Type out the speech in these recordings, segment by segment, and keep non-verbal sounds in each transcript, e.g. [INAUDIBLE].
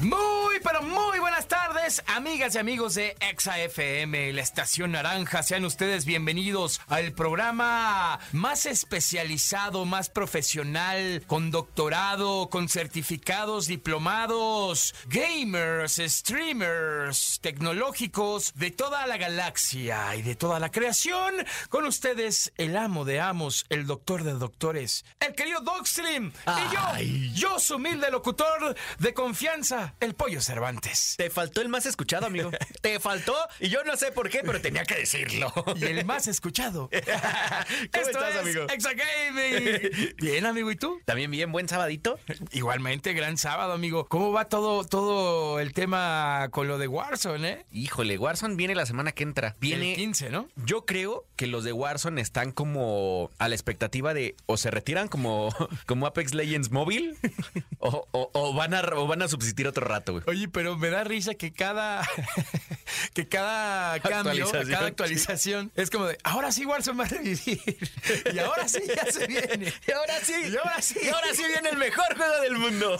Muy, pero muy buenas tardes, amigas y amigos de Exa FM, la estación naranja. Sean ustedes bienvenidos al programa más especializado, más profesional, con doctorado, con certificados, diplomados, gamers, streamers, tecnológicos de toda la galaxia y de toda la creación. Con ustedes, el amo de amos, el doctor de doctores, el querido Dogstream. Y yo, yo, su humilde locutor de confianza el pollo Cervantes. Te faltó el más escuchado, amigo. [LAUGHS] Te faltó y yo no sé por qué, pero tenía que decirlo. Y el más escuchado. [LAUGHS] ¿Cómo estás, amigo? Exagaming. [LAUGHS] Bien, amigo, ¿y tú? También bien, buen sabadito. Igualmente, gran sábado, amigo. ¿Cómo va todo, todo el tema con lo de Warzone, eh? Híjole, Warzone viene la semana que entra. Viene El 15, ¿no? Yo creo que los de Warzone están como a la expectativa de o se retiran como, como Apex Legends móvil o, o- o van a, o van a subsistir otro rato, güey. Oye, pero me da risa que cada [LAUGHS] que cada cambio, Actualización, cada actualización es como de ahora sí Warzone va a revivir [LAUGHS] y ahora sí ya se viene. [LAUGHS] Y ahora sí, Y ahora sí. y ahora sí viene el mejor juego del mundo.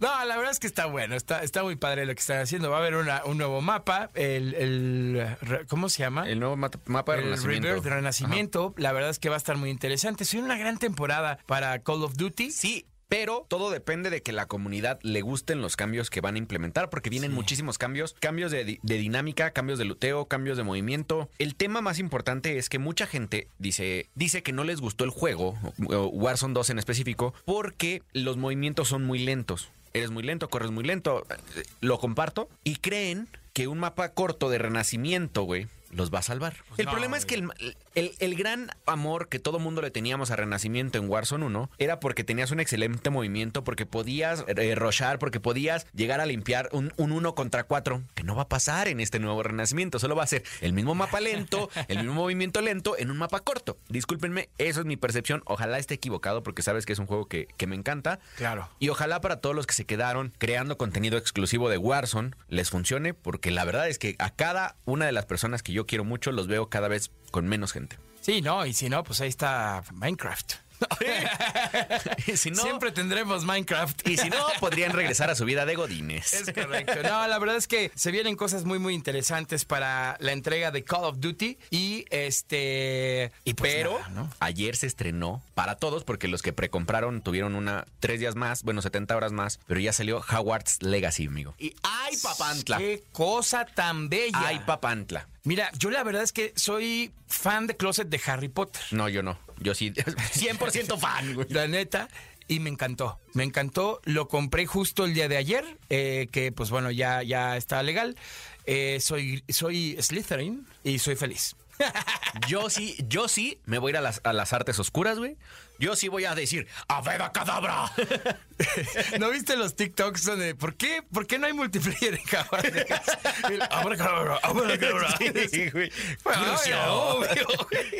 No, la verdad es que está bueno, está, está muy padre lo que están haciendo. Va a haber una- un nuevo mapa, el, el- ¿cómo se llama? El nuevo mapa de el renacimiento. Rebirth de Renacimiento. La verdad es que va a estar muy interesante. Es una gran temporada para Call of Duty. Sí. Pero todo depende de que la comunidad le gusten los cambios que van a implementar, porque vienen Sí. muchísimos cambios, cambios de, di- de dinámica, cambios de luteo, cambios de movimiento. El tema más importante es que mucha gente dice, dice que no les gustó el juego, Warzone 2 en específico, porque los movimientos son muy lentos. Eres muy lento, corres muy lento, eh, lo comparto, y creen que un mapa corto de renacimiento, güey, los va a salvar. el no, problema es que el, el- el gran amor que todo mundo le teníamos a Renacimiento en Warzone 1 era porque tenías un excelente movimiento, porque podías eh, rochar, porque podías llegar a limpiar un, un 1 contra 4, que no va a pasar en este nuevo Renacimiento, solo va a ser el mismo mapa lento, [LAUGHS] el mismo movimiento lento en un mapa corto. Discúlpenme, eso es mi percepción, ojalá esté equivocado porque sabes que es un juego que, que me encanta. Claro. Y ojalá para todos los que se quedaron creando contenido exclusivo de Warzone les funcione, porque la verdad es que a cada una de las personas que yo quiero mucho los veo cada vez con menos gente. Sí, no, y si no, pues ahí está Minecraft. [LAUGHS] Y si no, Siempre tendremos Minecraft. y si no, podrían regresar a su vida de godines. Es correcto. No, la verdad es que se vienen cosas muy, muy interesantes para la entrega de Call of Duty. Y este. Y pues Pero nada, ¿no? ayer se estrenó para todos, porque los que precompraron tuvieron una tres días más, bueno, 70 horas más, pero ya salió Hogwarts Legacy, amigo. Y ¡ay, papantla! Qué cosa tan bella. ¡Ay, papantla! Mira, yo la verdad es que soy fan de closet de Harry Potter. No, yo no. Yo sí, [LAUGHS] 100% fan, güey. La neta. Y me encantó, me encantó. Lo compré justo el día de ayer, eh, que pues bueno, ya, ya está legal. Eh, soy, soy Slytherin y soy feliz. [LAUGHS] Yo sí, yo sí me voy a ir a las, a las artes oscuras, güey. Yo sí voy a decir, ¡Aveda cadabra! [LAUGHS] [LAUGHS] ¿No viste los TikToks donde por qué, por qué no hay multiplayer en? El [LAUGHS] abracadabra, abracadabra. Sí, güey. [LAUGHS] Bueno, Crucio. obvio,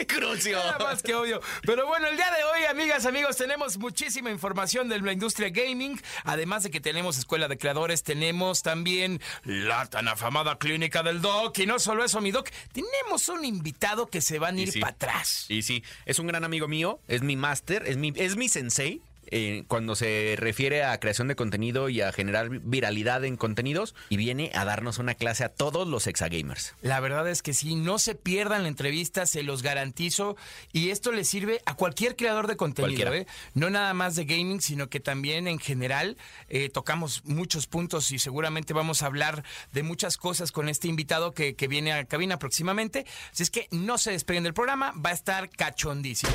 Crucio. Nada más que obvio. Pero bueno, el día de hoy, amigas, amigos, tenemos muchísima información de la industria gaming. Además de que tenemos escuela de creadores, tenemos también la tan afamada clínica del Doc. Y no solo eso, mi Doc, tenemos un invitado que se van a ir sí. para atrás. Y sí, es un gran amigo mío, es mi máster, es mi, es mi sensei. Eh, cuando se refiere a creación de contenido y a generar viralidad en contenidos, y viene a darnos una clase a todos los exagamers. La verdad es que sí, no se pierdan la entrevista, se los garantizo. Y esto le sirve a cualquier creador de contenido. ¿eh? No nada más de gaming, sino que también en general eh, tocamos muchos puntos y seguramente vamos a hablar de muchas cosas con este invitado que, que viene a cabina próximamente. Así es que no se despeguen del programa, va a estar cachondísimo.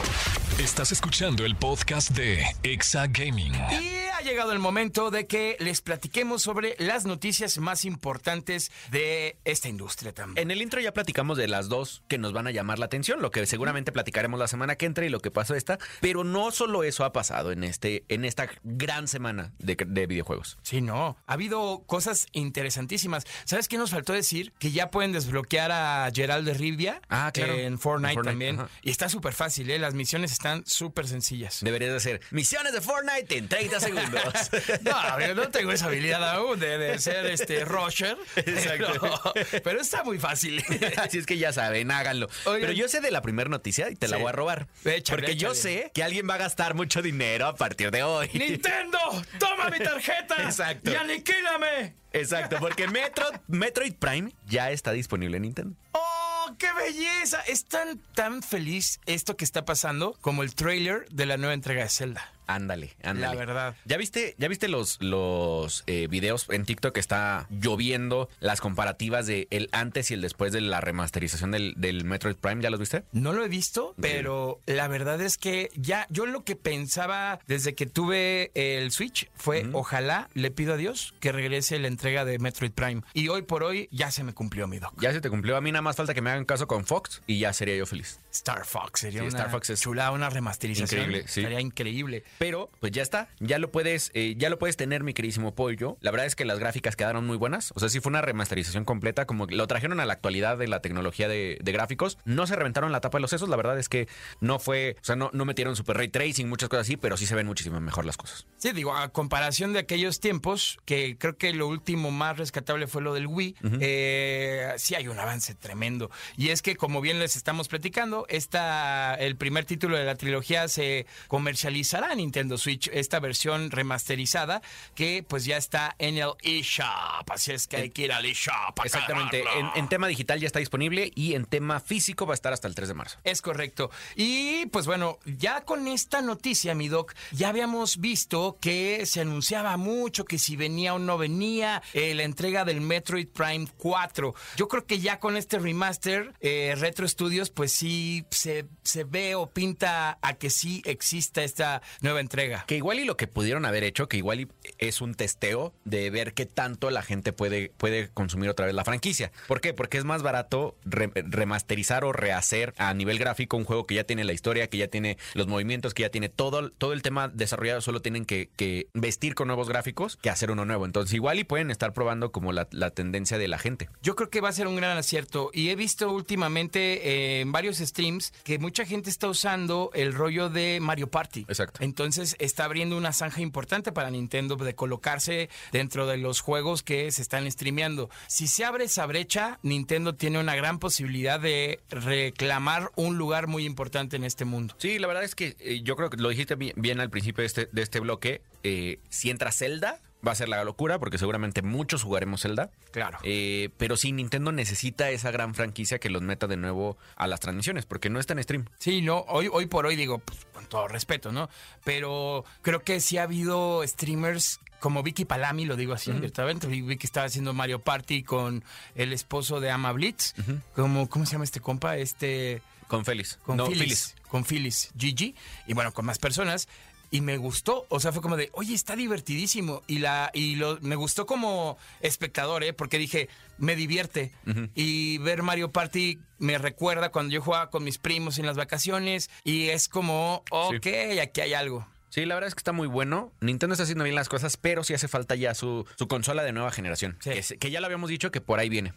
Estás escuchando el podcast de Exa Gaming. Y ha llegado el momento de que les platiquemos sobre las noticias más importantes de esta industria también. En el intro ya platicamos de las dos que nos van a llamar la atención, lo que seguramente platicaremos la semana que entra y lo que pasó esta, pero no solo eso ha pasado en este en esta gran semana de, de videojuegos. Sí, no. Ha habido cosas interesantísimas. ¿Sabes qué nos faltó decir? Que ya pueden desbloquear a Gerald de Rivia Ah, claro. en Fortnite, En Fortnite, también. ajá. Y está súper fácil, ¿eh? Las misiones están súper sencillas. Deberías de hacer misiones de Fortnite en 30 segundos. [LAUGHS] No, yo no tengo esa habilidad aún de, de ser este rusher. [LAUGHS] Exacto. Pero, pero está muy fácil. [LAUGHS] Así es que ya saben, háganlo. Oigan. Pero yo sé de la primera noticia y te la voy a robar. Échale, porque yo sé que alguien va a gastar mucho dinero a partir de hoy. ¡Nintendo! ¡Toma mi tarjeta! Exacto. ¡Y aniquílame! Exacto, porque Metro, Metroid Prime ya está disponible en Nintendo. ¡Oh, qué belleza! Es tan, tan feliz esto que está pasando como el trailer de la nueva entrega de Zelda. Ándale, ándale. La verdad. ¿Ya viste, ya viste los, los eh, videos en TikTok que está lloviendo las comparativas de el antes y el después de la remasterización del, del Metroid Prime? ¿Ya los viste? No lo he visto, pero la verdad es que ya yo lo que pensaba desde que tuve el Switch fue ojalá le pido a Dios que regrese la entrega de Metroid Prime. Y hoy por hoy ya se me cumplió mi doc. Ya se te cumplió. A mí nada más falta que me hagan caso con Fox y ya sería yo feliz. Star Fox sería Sí, una Star Fox es chulada, una remasterización. increíble, sí. Sería increíble. Pero, pues ya está. Ya lo puedes, eh, ya lo puedes tener, mi queridísimo pollo. La verdad es que las gráficas quedaron muy buenas. O sea, sí fue una remasterización completa, como lo trajeron a la actualidad de la tecnología de, de gráficos. No se reventaron la tapa de los sesos. La verdad es que no fue, o sea, no, no metieron super ray tracing, muchas cosas así, pero sí se ven muchísimo mejor las cosas. Sí, digo, a comparación de aquellos tiempos, que creo que lo último más rescatable fue lo del Wii, eh, sí hay un avance tremendo. Y es que, como bien les estamos platicando, esta, el primer título de la trilogía se comercializará Nintendo Switch, esta versión remasterizada, que pues ya está en el eShop. Así es que hay que ir al eShop. Exactamente. En tema digital ya está disponible y en tema físico va a estar hasta el 3 de marzo. Es correcto. Y pues bueno, ya con esta noticia, mi doc, ya habíamos visto que se anunciaba mucho que si venía o no venía eh, la entrega del Metroid Prime 4. Yo creo que ya con este remaster, eh, Retro Studios, pues sí se, se ve o pinta a que sí exista esta nueva entrega. Que igual y lo que pudieron haber hecho, que igual y es un testeo de ver qué tanto la gente puede, puede consumir otra vez la franquicia. ¿Por qué? Porque es más barato re- remasterizar o rehacer a nivel gráfico un juego que ya tiene la historia, que ya tiene los movimientos, que ya tiene todo, todo el tema desarrollado, solo tienen que, que vestir con nuevos gráficos que hacer uno nuevo. Entonces igual y pueden estar probando como la, la tendencia de la gente. Yo creo que va a ser un gran acierto y he visto últimamente eh, en varios streams que mucha gente está usando el rollo de Mario Party. Exacto. Entonces está abriendo una zanja importante para Nintendo de colocarse dentro de los juegos que se están streameando. Si se abre esa brecha, Nintendo tiene una gran posibilidad de reclamar un lugar muy importante en este mundo. Sí, la verdad es que eh, yo creo que lo dijiste bien, bien al principio de este, de este bloque. eh, si entra Zelda, va a ser la locura, porque seguramente muchos jugaremos Zelda. Claro. Eh, pero sí, Nintendo necesita esa gran franquicia que los meta de nuevo a las transmisiones, porque no está en stream. Sí, no, hoy, hoy por hoy digo, pues, con todo respeto, ¿no? Pero creo que sí ha habido streamers como Vicky Palami, lo digo así abiertamente. Vi vi que estaba haciendo Mario Party con el esposo de Ama Blitz. como, ¿Cómo se llama este compa? Este. Con Félix. Con no, Phyllis, Phyllis. Con Phyllis, Gigi. Y bueno, con más personas. Y me gustó, o sea, fue como de, oye, está divertidísimo. Y la y lo, me gustó como espectador, ¿eh? Porque dije, me divierte. Y ver Mario Party me recuerda cuando yo jugaba con mis primos en las vacaciones. Y es como, ok, aquí hay algo. Sí, la verdad es que está muy bueno. Nintendo está haciendo bien las cosas, pero sí hace falta ya su, su consola de nueva generación. Sí. Que, se- que ya lo habíamos dicho que por ahí viene.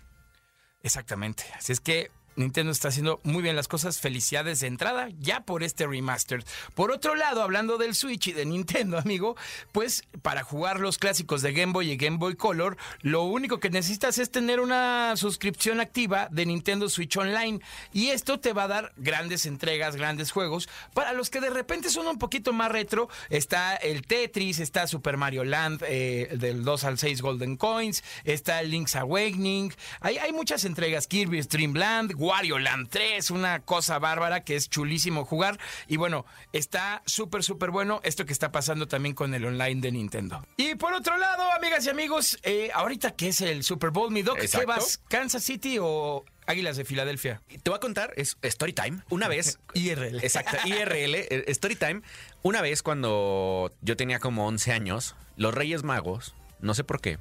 Exactamente. Así es que Nintendo está haciendo muy bien las cosas. Felicidades de entrada ya por este remaster. Por otro lado, hablando del Switch y de Nintendo, [LAUGHS] amigo, pues para jugar los clásicos de Game Boy y Game Boy Color, lo único que necesitas es tener una suscripción activa de Nintendo Switch Online. Y esto te va a dar grandes entregas, grandes juegos. Para los que de repente son un poquito más retro, está el Tetris, está Super Mario Land eh, del 2 al 6 Golden Coins, está Link's Awakening. Hay, hay muchas entregas, Kirby's Dream Land, Wario Land 3, una cosa bárbara que es chulísimo jugar. Y bueno, está súper, súper bueno esto que está pasando también con el online de Nintendo. Y por otro lado, amigas y amigos, eh, ahorita que es el Super Bowl, mi doc, ¿qué vas? ¿Kansas City o Águilas de Filadelfia. Te voy a contar, es Story Time. Una vez. [LAUGHS] IRL. Exacto, IRL, eh, Story Time. Una vez cuando yo tenía como 11 años, los Reyes Magos, no sé por qué,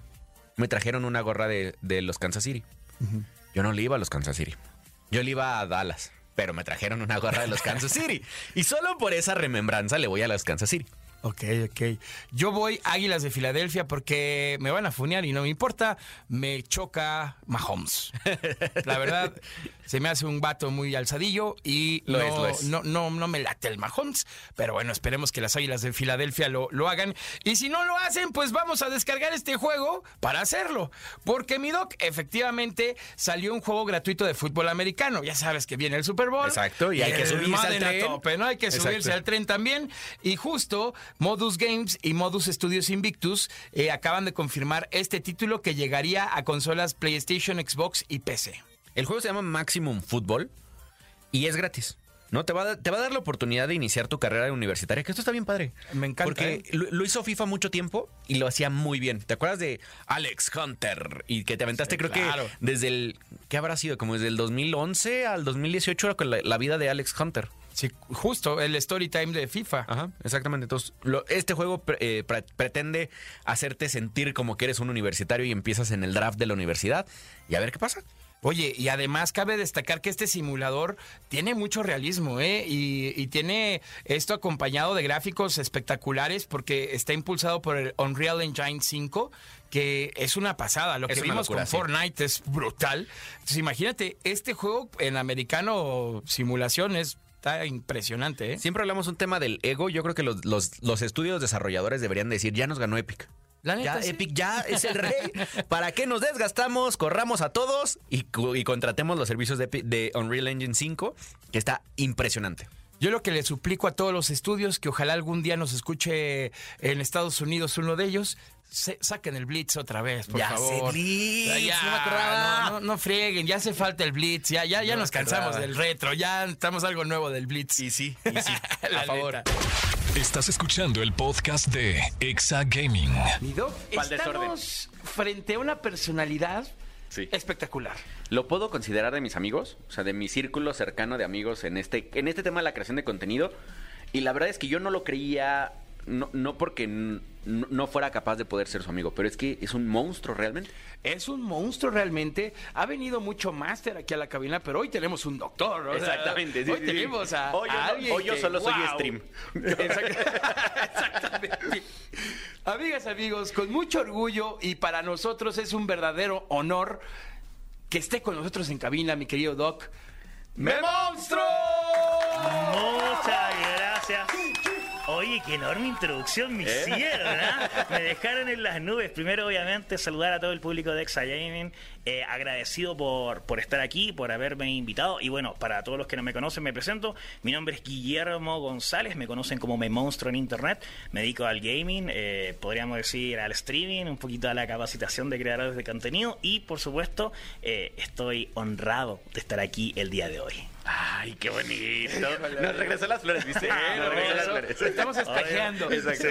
me trajeron una gorra de, de los Kansas City. Yo no le iba a los Kansas City. Yo le iba a Dallas, pero me trajeron una gorra de los Kansas City. Y solo por esa remembranza le voy a los Kansas City. Ok, ok. Yo voy Águilas de Filadelfia porque me van a funear y no me importa. Me choca Mahomes. La verdad, se me hace un vato muy alzadillo y Lo no, es, lo es. No, no, no me late el Mahomes. Pero bueno, esperemos que las Águilas de Filadelfia lo, lo hagan. Y si no lo hacen, pues vamos a descargar este juego para hacerlo. Porque mi doc, efectivamente, salió un juego gratuito de fútbol americano. Ya sabes que viene el Super Bowl. Exacto, y hay que subirse al tren. tope, ¿no? Hay que subirse Exacto. al tren también. Y justo Modus Games y Modus Studios Invictus eh, acaban de confirmar este título que llegaría a consolas PlayStation, Xbox y PC. El juego se llama Maximum Football y es gratis. ¿No? Te va, a, dar- te va a dar la oportunidad de iniciar tu carrera universitaria, que esto está bien padre. Me encanta, Porque ¿eh? lo, lo hizo FIFA mucho tiempo y lo hacía muy bien. ¿Te acuerdas de Alex Hunter? Y que te aventaste, Sí, creo claro. que desde el. ¿Qué habrá sido? Como desde el 2011 al 2018 era con la, la vida de Alex Hunter. Sí, justo el story time de FIFA. Ajá, exactamente. Entonces, lo- este juego pre- eh, pre- pretende hacerte sentir como que eres un universitario y empiezas en el draft de la universidad y a ver qué pasa. Oye, y además cabe destacar que este simulador tiene mucho realismo, ¿eh? Y, y tiene esto acompañado de gráficos espectaculares porque está impulsado por el Unreal Engine 5, que es una pasada. Lo Es que vimos locura, con sí. Fortnite es brutal. Entonces, imagínate, este juego en americano simulación es- está impresionante, ¿eh? Siempre hablamos un tema del ego. Yo creo que los, los- los estudios desarrolladores deberían decir, ya nos ganó Epic. La neta, Ya sí. Epic ya es el rey. [LAUGHS] ¿Para qué nos desgastamos? Corramos a todos y, contratemos los servicios de, Epic- de Unreal Engine 5, que está impresionante. Yo lo que le suplico a todos los estudios, que ojalá algún día nos escuche en Estados Unidos uno de ellos, se- saquen el Blitz otra vez, por Ya favor. Blitz, Ya, ya, no me acordaba. no, no, no frieguen, ya hace falta el Blitz, ya, ya, ya No nos cansamos acordaba. del retro, ya estamos algo nuevo del Blitz. Y sí, y sí, [LAUGHS] a favor. neta. Estás escuchando el podcast de Exa Gaming. Mi doc, ¿Cuál desorden? estamos frente a una personalidad Sí. espectacular. Lo puedo considerar de mis amigos, o sea, de mi círculo cercano de amigos en este, en este tema de la creación de contenido. Y la verdad es que yo no lo creía, no, no porque no, no fuera capaz de poder ser su amigo, pero es que es un monstruo realmente. Es un monstruo realmente. Ha venido mucho máster aquí a la cabina, pero hoy tenemos un doctor. o sea, Exactamente, sí, hoy sí, tenemos sí. a, Hoy yo a no- alguien hoy yo solo soy stream. Exact- [LAUGHS] Exactamente. Amigas, amigos, con mucho orgullo y para nosotros es un verdadero honor que esté con nosotros en cabina, mi querido Doc. ¡Me monstruo! Muchas gracias. Oye, qué enorme introducción me hicieron, ¿ah? [LAUGHS] Me dejaron en las nubes. Primero, obviamente, saludar a todo el público de Exa Gaming. Eh, agradecido por, por estar aquí, por haberme invitado. Y bueno, para todos los que no me conocen, me presento. Mi nombre es Guillermo González. Me conocen como Me Monstruo en Internet. Me dedico al gaming, eh, podríamos decir al streaming, un poquito a la capacitación de creadores de contenido. Y, por supuesto, eh, estoy honrado de estar aquí el día de hoy. Ay, qué bonito. Nos regresó las flores, ¿viste? Ah, Nos regresó las flores. Estamos espejeando. Exacto,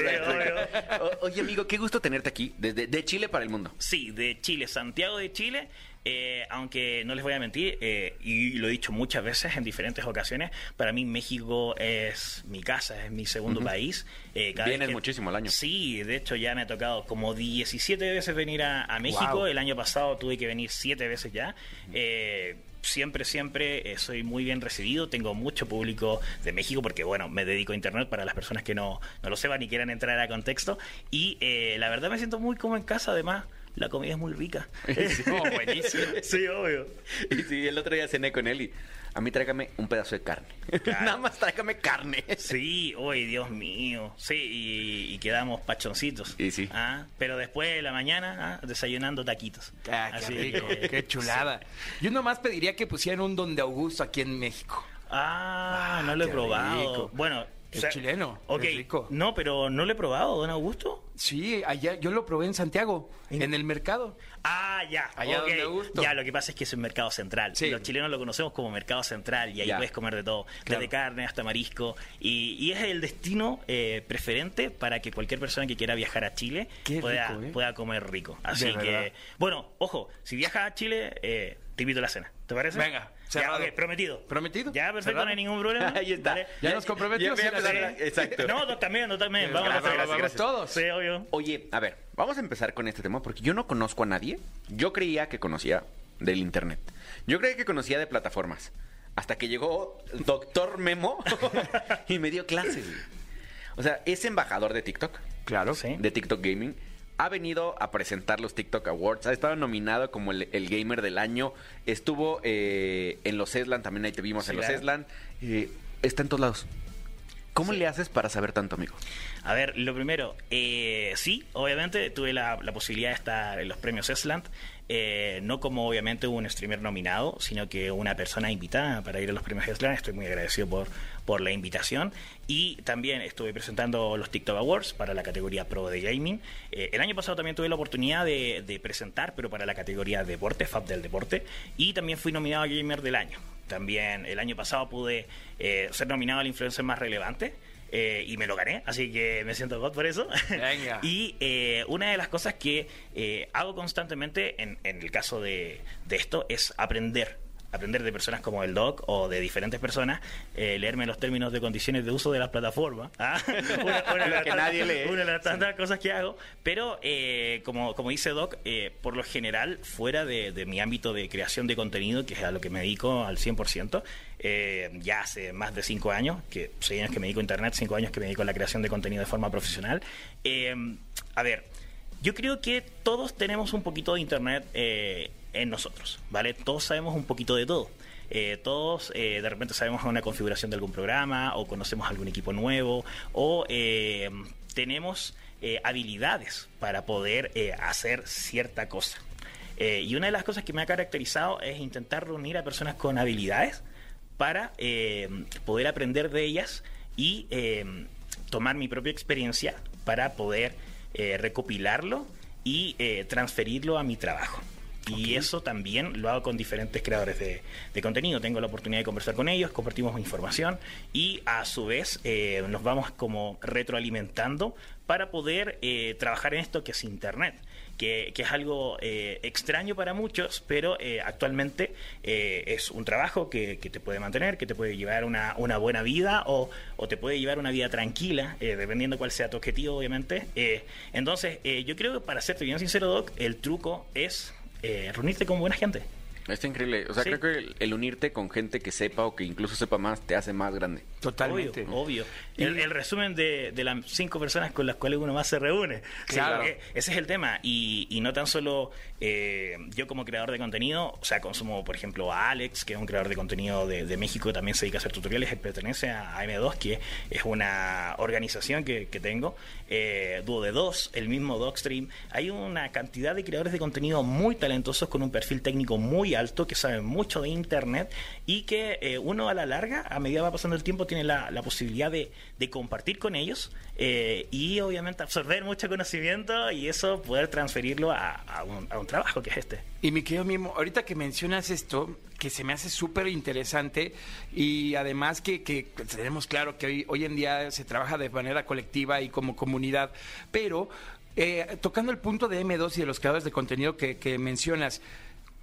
Oye, amigo, qué gusto tenerte aquí, desde de Chile para el mundo. Sí, de Chile, Santiago de Chile. eh, aunque no les voy a mentir, eh, y lo he dicho muchas veces en diferentes ocasiones, para mí México es mi casa, es mi segundo país. Eh, cada Vienes muchísimo al año. Sí, de hecho ya me ha tocado como 17 veces venir a, a México. Wow. El año pasado tuve que venir 7 veces ya. Eh, siempre, siempre eh, soy muy bien recibido. Tengo mucho público de México porque, bueno, me dedico a Internet para las personas que no, no lo sepan y quieran entrar a contexto. Y eh, la verdad me siento muy como en casa, además. La comida es muy rica. [LAUGHS] Oh, buenísimo. [LAUGHS] sí, obvio. Y sí, el otro día cené con él y a mí tráigame un pedazo de carne. [LAUGHS] Nada más tráigame carne. Sí, uy, Dios mío. Sí, y, y quedamos pachoncitos. Y sí. Ah, pero después de la mañana, ah, desayunando taquitos. Ah, qué Así rico, que- qué [LAUGHS] chulada. Yo nomás pediría que pusieran un don de Augusto aquí en México. Ah, Ah, no lo he probado. rico. Bueno, Es chileno, Ok, es rico. no, pero no lo he probado, don Augusto. Sí, allá yo lo probé en Santiago, en el mercado. Ah, ya. Allá ok. donde gusto. Ya, lo que pasa es que es un mercado central. Sí. Los chilenos lo conocemos como mercado central y ahí Ya. puedes comer de todo, Claro. desde carne hasta marisco. Y, y es el destino eh, preferente para que cualquier persona que quiera viajar a Chile pueda, rico, ¿eh? pueda comer rico. Así De verdad. que, bueno, ojo, si viajas a Chile, eh, te invito a la cena. ¿Te parece? Venga, ya, cerrado. ok, prometido. ¿Prometido? Ya, perfecto, Cerrado. no hay ningún problema. [LAUGHS] Ahí está. Vale. Ya nos comprometimos Ya- Exacto. No, tú también, tú también. Vamos Gracias, a hacer vamos gracias. todos. Sí, obvio. Oye, a ver, vamos a empezar con este tema porque yo no conozco a nadie. Yo creía que conocía del internet. Yo creía que conocía de plataformas. Hasta que llegó doctor Memo [LAUGHS] y me dio clases. O sea, es embajador de TikTok, Claro. Sí. de TikTok Gaming. Ha venido a presentar los TikTok Awards. Ha estado nominado como el, el gamer del año. Estuvo eh, en los Eslan, también ahí te vimos Sí, en los. Eslan. Eh, está en todos lados. ¿Cómo le haces para saber tanto, amigo? A ver, lo primero, eh, sí, obviamente tuve la, la posibilidad de estar en los premios Esland, eh, no como obviamente un streamer nominado, sino que una persona invitada para ir a los premios Esland. Estoy muy agradecido por, por la invitación. Y también estuve presentando los TikTok Awards para la categoría Pro de Gaming. Eh, el año pasado también tuve la oportunidad de, de presentar, pero para la categoría Deporte, Fab del Deporte. Y también fui nominado a Gamer del Año. También el año pasado pude eh, ser nominado al influencer más relevante. Eh, y me lo gané, así que me siento god por eso. Venga. [LAUGHS] y eh, una de las cosas que eh, hago constantemente en, en el caso de, de esto es aprender. Aprender de personas como el Doc o de diferentes personas, eh, leerme los términos de condiciones de uso de las plataformas. ¿ah? [LAUGHS] Una, una [LAUGHS] de las Que tantas- nadie lee. una de las tantas cosas que hago. Pero, eh, como, como dice Doc, eh, por lo general, fuera de, de mi ámbito de creación de contenido, que es a lo que me dedico al 100%, eh, ya hace más de cinco años, que seis años que me dedico a Internet, cinco años que me dedico a la creación de contenido de forma profesional. a ver, yo creo que todos tenemos un poquito de Internet en nosotros, ¿vale? Todos sabemos un poquito de todo. Eh, todos eh, de repente sabemos una configuración de algún programa o conocemos algún equipo nuevo o eh, tenemos habilidades para poder hacer cierta cosa. Y una de las cosas que me ha caracterizado es intentar reunir a personas con habilidades para poder aprender de ellas y tomar mi propia experiencia para poder recopilarlo y transferirlo a mi trabajo. Y eso también lo hago con diferentes creadores de, de contenido. Tengo la oportunidad de conversar con ellos, compartimos información y a su vez eh, nos vamos como retroalimentando para poder eh, trabajar en esto que es Internet. Que, que es algo eh, extraño para muchos, pero eh, actualmente eh, es un trabajo que, que te puede mantener, que te puede llevar una, una buena vida o, o te puede llevar una vida tranquila, dependiendo cuál sea tu objetivo, obviamente. Entonces, eh, yo creo que para serte bien sincero, Doc, el truco es eh, reunirte con buena gente. Está increíble. O sea, Sí. creo que el, el unirte con gente que sepa o que incluso sepa más te hace más grande. Totalmente. Obvio, obvio. El, el resumen de, de las cinco personas con las cuales uno más se reúne. Claro. Sí, ese es el tema. Y, y no tan solo eh, yo como creador de contenido, o sea, consumo, por ejemplo, a Alex, que es un creador de contenido de, de México que también se dedica a hacer tutoriales, él pertenece a M2, que es una organización que, que tengo, eh, Dúo de Dos, el mismo Docstream. Hay una cantidad de creadores de contenido muy talentosos con un perfil técnico muy alto, que saben mucho de Internet y que eh, uno a la larga, a medida que va pasando el tiempo, tiene la, la posibilidad de, de compartir con ellos eh, y obviamente absorber mucho conocimiento y eso poder transferirlo a, un, trabajo que es este. Y mi querido Mimo, ahorita que mencionas esto, que se me hace súper interesante y además que, tenemos claro que hoy, en día se trabaja de manera colectiva y como comunidad, pero eh, tocando el punto de M2 y de los creadores de contenido que, que mencionas,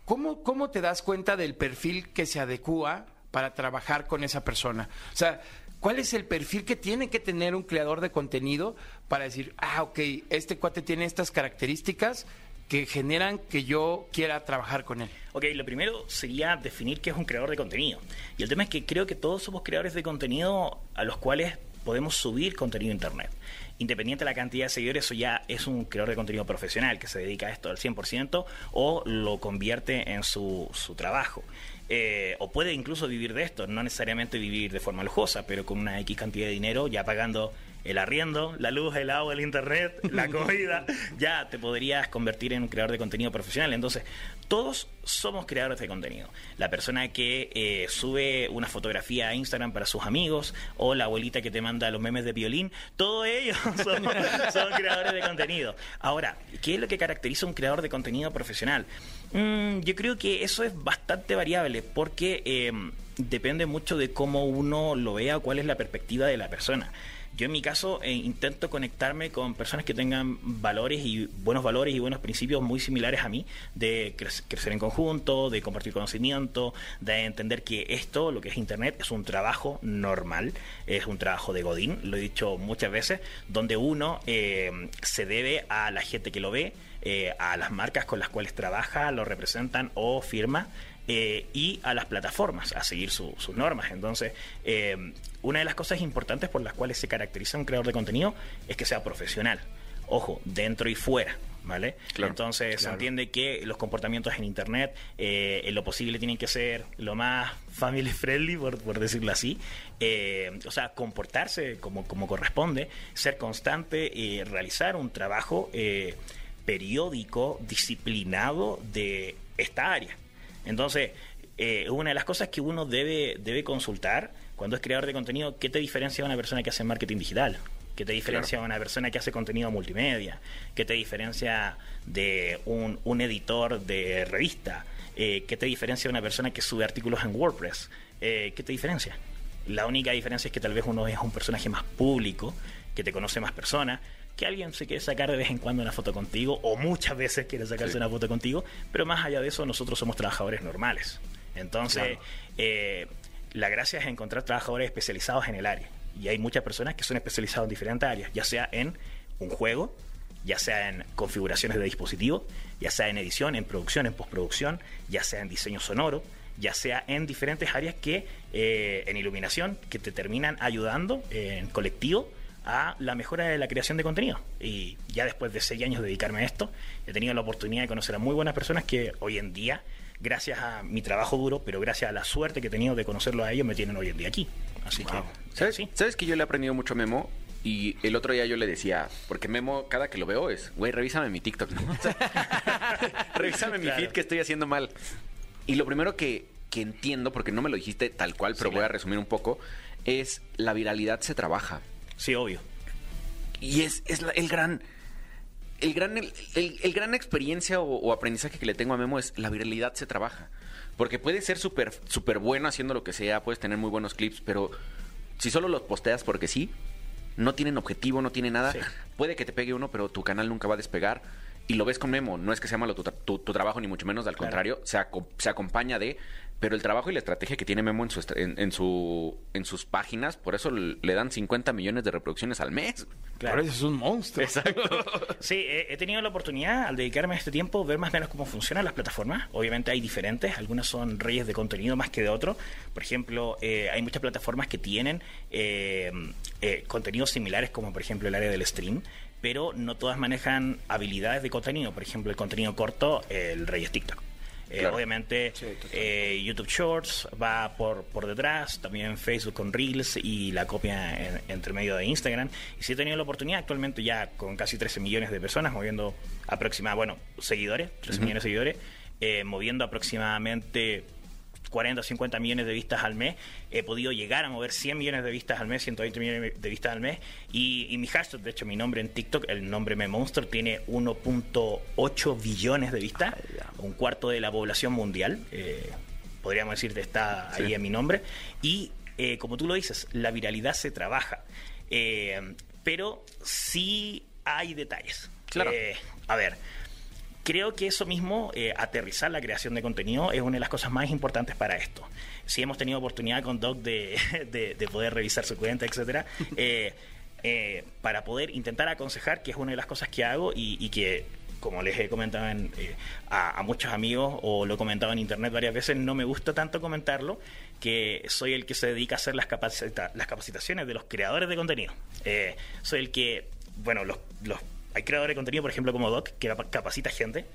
¿cómo, ¿cómo te das cuenta del perfil que se adecua para trabajar con esa persona? O sea, ¿cuál es el perfil que tiene que tener un creador de contenido para decir, ah, ok, este cuate tiene estas características que generan que yo quiera trabajar con él? Ok, lo primero sería definir qué es un creador de contenido. Y el tema es que creo que todos somos creadores de contenido a los cuales podemos subir contenido a Internet. Independiente de la cantidad de seguidores, eso ya es un creador de contenido profesional que se dedica a esto al 100% o lo convierte en su, su trabajo. Eh, o puede incluso vivir de esto, no necesariamente vivir de forma lujosa, pero con una X cantidad de dinero, ya pagando el arriendo, la luz, el agua, el internet, la [LAUGHS] comida, ya te podrías convertir en un creador de contenido profesional. Entonces, todos somos creadores de contenido. La persona que eh, sube una fotografía a Instagram para sus amigos, o la abuelita que te manda los memes de violín, todos ellos [LAUGHS] son, son creadores de contenido. Ahora, ¿qué es lo que caracteriza a un creador de contenido profesional? Mm, yo creo que eso es bastante variable, porque eh, depende mucho de cómo uno lo vea, cuál es la perspectiva de la persona. Yo en mi caso eh, intento conectarme con personas que tengan valores y buenos valores y buenos principios muy similares a mí, de cre- crecer en conjunto, de compartir conocimiento, de entender que esto, lo que es Internet, es un trabajo normal, es un trabajo de Godín, lo he dicho muchas veces, donde uno eh, se debe a la gente que lo ve, eh, a las marcas con las cuales trabaja, lo representan o firma, eh, y a las plataformas a seguir su- sus normas. Entonces, eh, una de las cosas importantes por las cuales se caracteriza un creador de contenido es que sea profesional. Ojo, dentro y fuera. ¿Vale? Claro, Entonces se entiende que los comportamientos en Internet eh, en lo posible tienen que ser lo más family friendly, por, por decirlo así. Eh, o sea, comportarse como, como corresponde, ser constante y realizar un trabajo eh, periódico, disciplinado de esta área. Entonces, eh, una de las cosas que uno debe, debe consultar cuando es creador de contenido, ¿qué te diferencia de una persona que hace marketing digital? ¿Qué te diferencia de una persona que hace contenido multimedia? ¿Qué te diferencia de un, un editor de revista? Eh, ¿Qué te diferencia de una persona que sube artículos en WordPress? Eh, ¿Qué te diferencia? La única diferencia es que tal vez uno es un personaje más público, que te conoce más personas, que alguien se quiere sacar de vez en cuando una foto contigo, o muchas veces quiere sacarse una foto contigo, pero más allá de eso, nosotros somos trabajadores normales. Entonces, eh, la gracia es encontrar trabajadores especializados en el área. Y hay muchas personas que son especializados en diferentes áreas, ya sea en un juego, ya sea en configuraciones de dispositivos, ya sea en edición, en producción, en postproducción, ya sea en diseño sonoro, ya sea en diferentes áreas que eh, en iluminación que te terminan ayudando eh, en colectivo a la mejora de la creación de contenido. Y ya después de seis años de dedicarme a esto, he tenido la oportunidad de conocer a muy buenas personas que hoy en día, gracias a mi trabajo duro, pero gracias a la suerte que he tenido de conocerlos a ellos, me tienen hoy en día aquí. Así que, ¿Sabes, sí. ¿Sabes que yo le he aprendido mucho a Memo? Y el otro día yo le decía, porque Memo, cada que lo veo es, güey, revísame mi TikTok, ¿no? [LAUGHS] O sea, [LAUGHS] revísame mi Claro. feed que estoy haciendo mal. Y lo primero que, que entiendo, porque no me lo dijiste tal cual, pero Sí, voy a claro. resumir un poco, es la viralidad se trabaja. Sí, obvio. Y es, es la- el gran. El gran, el, el- el gran experiencia o, o aprendizaje que le tengo a Memo es la viralidad se trabaja. Porque puedes ser súper súper bueno haciendo lo que sea, puedes tener muy buenos clips, pero si solo los posteas porque sí, no tienen objetivo, no tienen nada, Sí. puede que te pegue uno, pero tu canal nunca va a despegar. Y lo ves con Memo, no es que sea malo tu, tra- tu- tu trabajo, ni mucho menos, al Claro. contrario, se, aco- se acompaña de, pero el trabajo y la estrategia que tiene Memo en, su, en, en su, en sus páginas, por eso le dan 50 millones de reproducciones al mes. Claro. Por eso es un monstruo. [LAUGHS] Sí, he, he tenido la oportunidad al dedicarme a este tiempo ver más o menos cómo funcionan las plataformas. Obviamente hay diferentes, algunas son reyes de contenido más que de otros. Por ejemplo, eh, hay muchas plataformas que tienen eh, eh, contenidos similares como por ejemplo el área del stream, pero no todas manejan habilidades de contenido. Por ejemplo, el contenido corto, el rey es TikTok. Eh, Claro. Obviamente eh, YouTube Shorts va por, por detrás, también Facebook con Reels y la copia en- entre medio de Instagram. Y sí he tenido la oportunidad actualmente ya con casi 13 millones de personas, moviendo aproximadamente, bueno, seguidores, 13 millones de seguidores, eh, moviendo aproximadamente 40 o 50 millones de vistas al mes, he podido llegar a mover 100 millones de vistas al mes, 120 millones de vistas al mes, y, y mi hashtag, de hecho mi nombre en TikTok, el nombre Me Monster, tiene 1.8 billones de vistas, un cuarto de la población mundial, eh, podríamos decir que está ahí en mi nombre, y eh, como tú lo dices, la viralidad se trabaja, Eh, pero sí hay detalles. Claro. Eh, a ver, creo que eso mismo, eh, aterrizar la creación de contenido, es una de las cosas más importantes para esto. Si hemos tenido oportunidad con Doc de, [LAUGHS] de- de poder revisar su cuenta, etcétera, [LAUGHS] eh, eh, para poder intentar aconsejar, que es una de las cosas que hago y, y que, como les he comentado en, eh, a, a muchos amigos o lo he comentado en internet varias veces, no me gusta tanto comentarlo, que soy el que se dedica a hacer las, capacita- las capacitaciones de los creadores de contenido. Eh, soy el que, bueno, los, los hay creadores de contenido, por ejemplo, como Doc, que capa- capacita gente,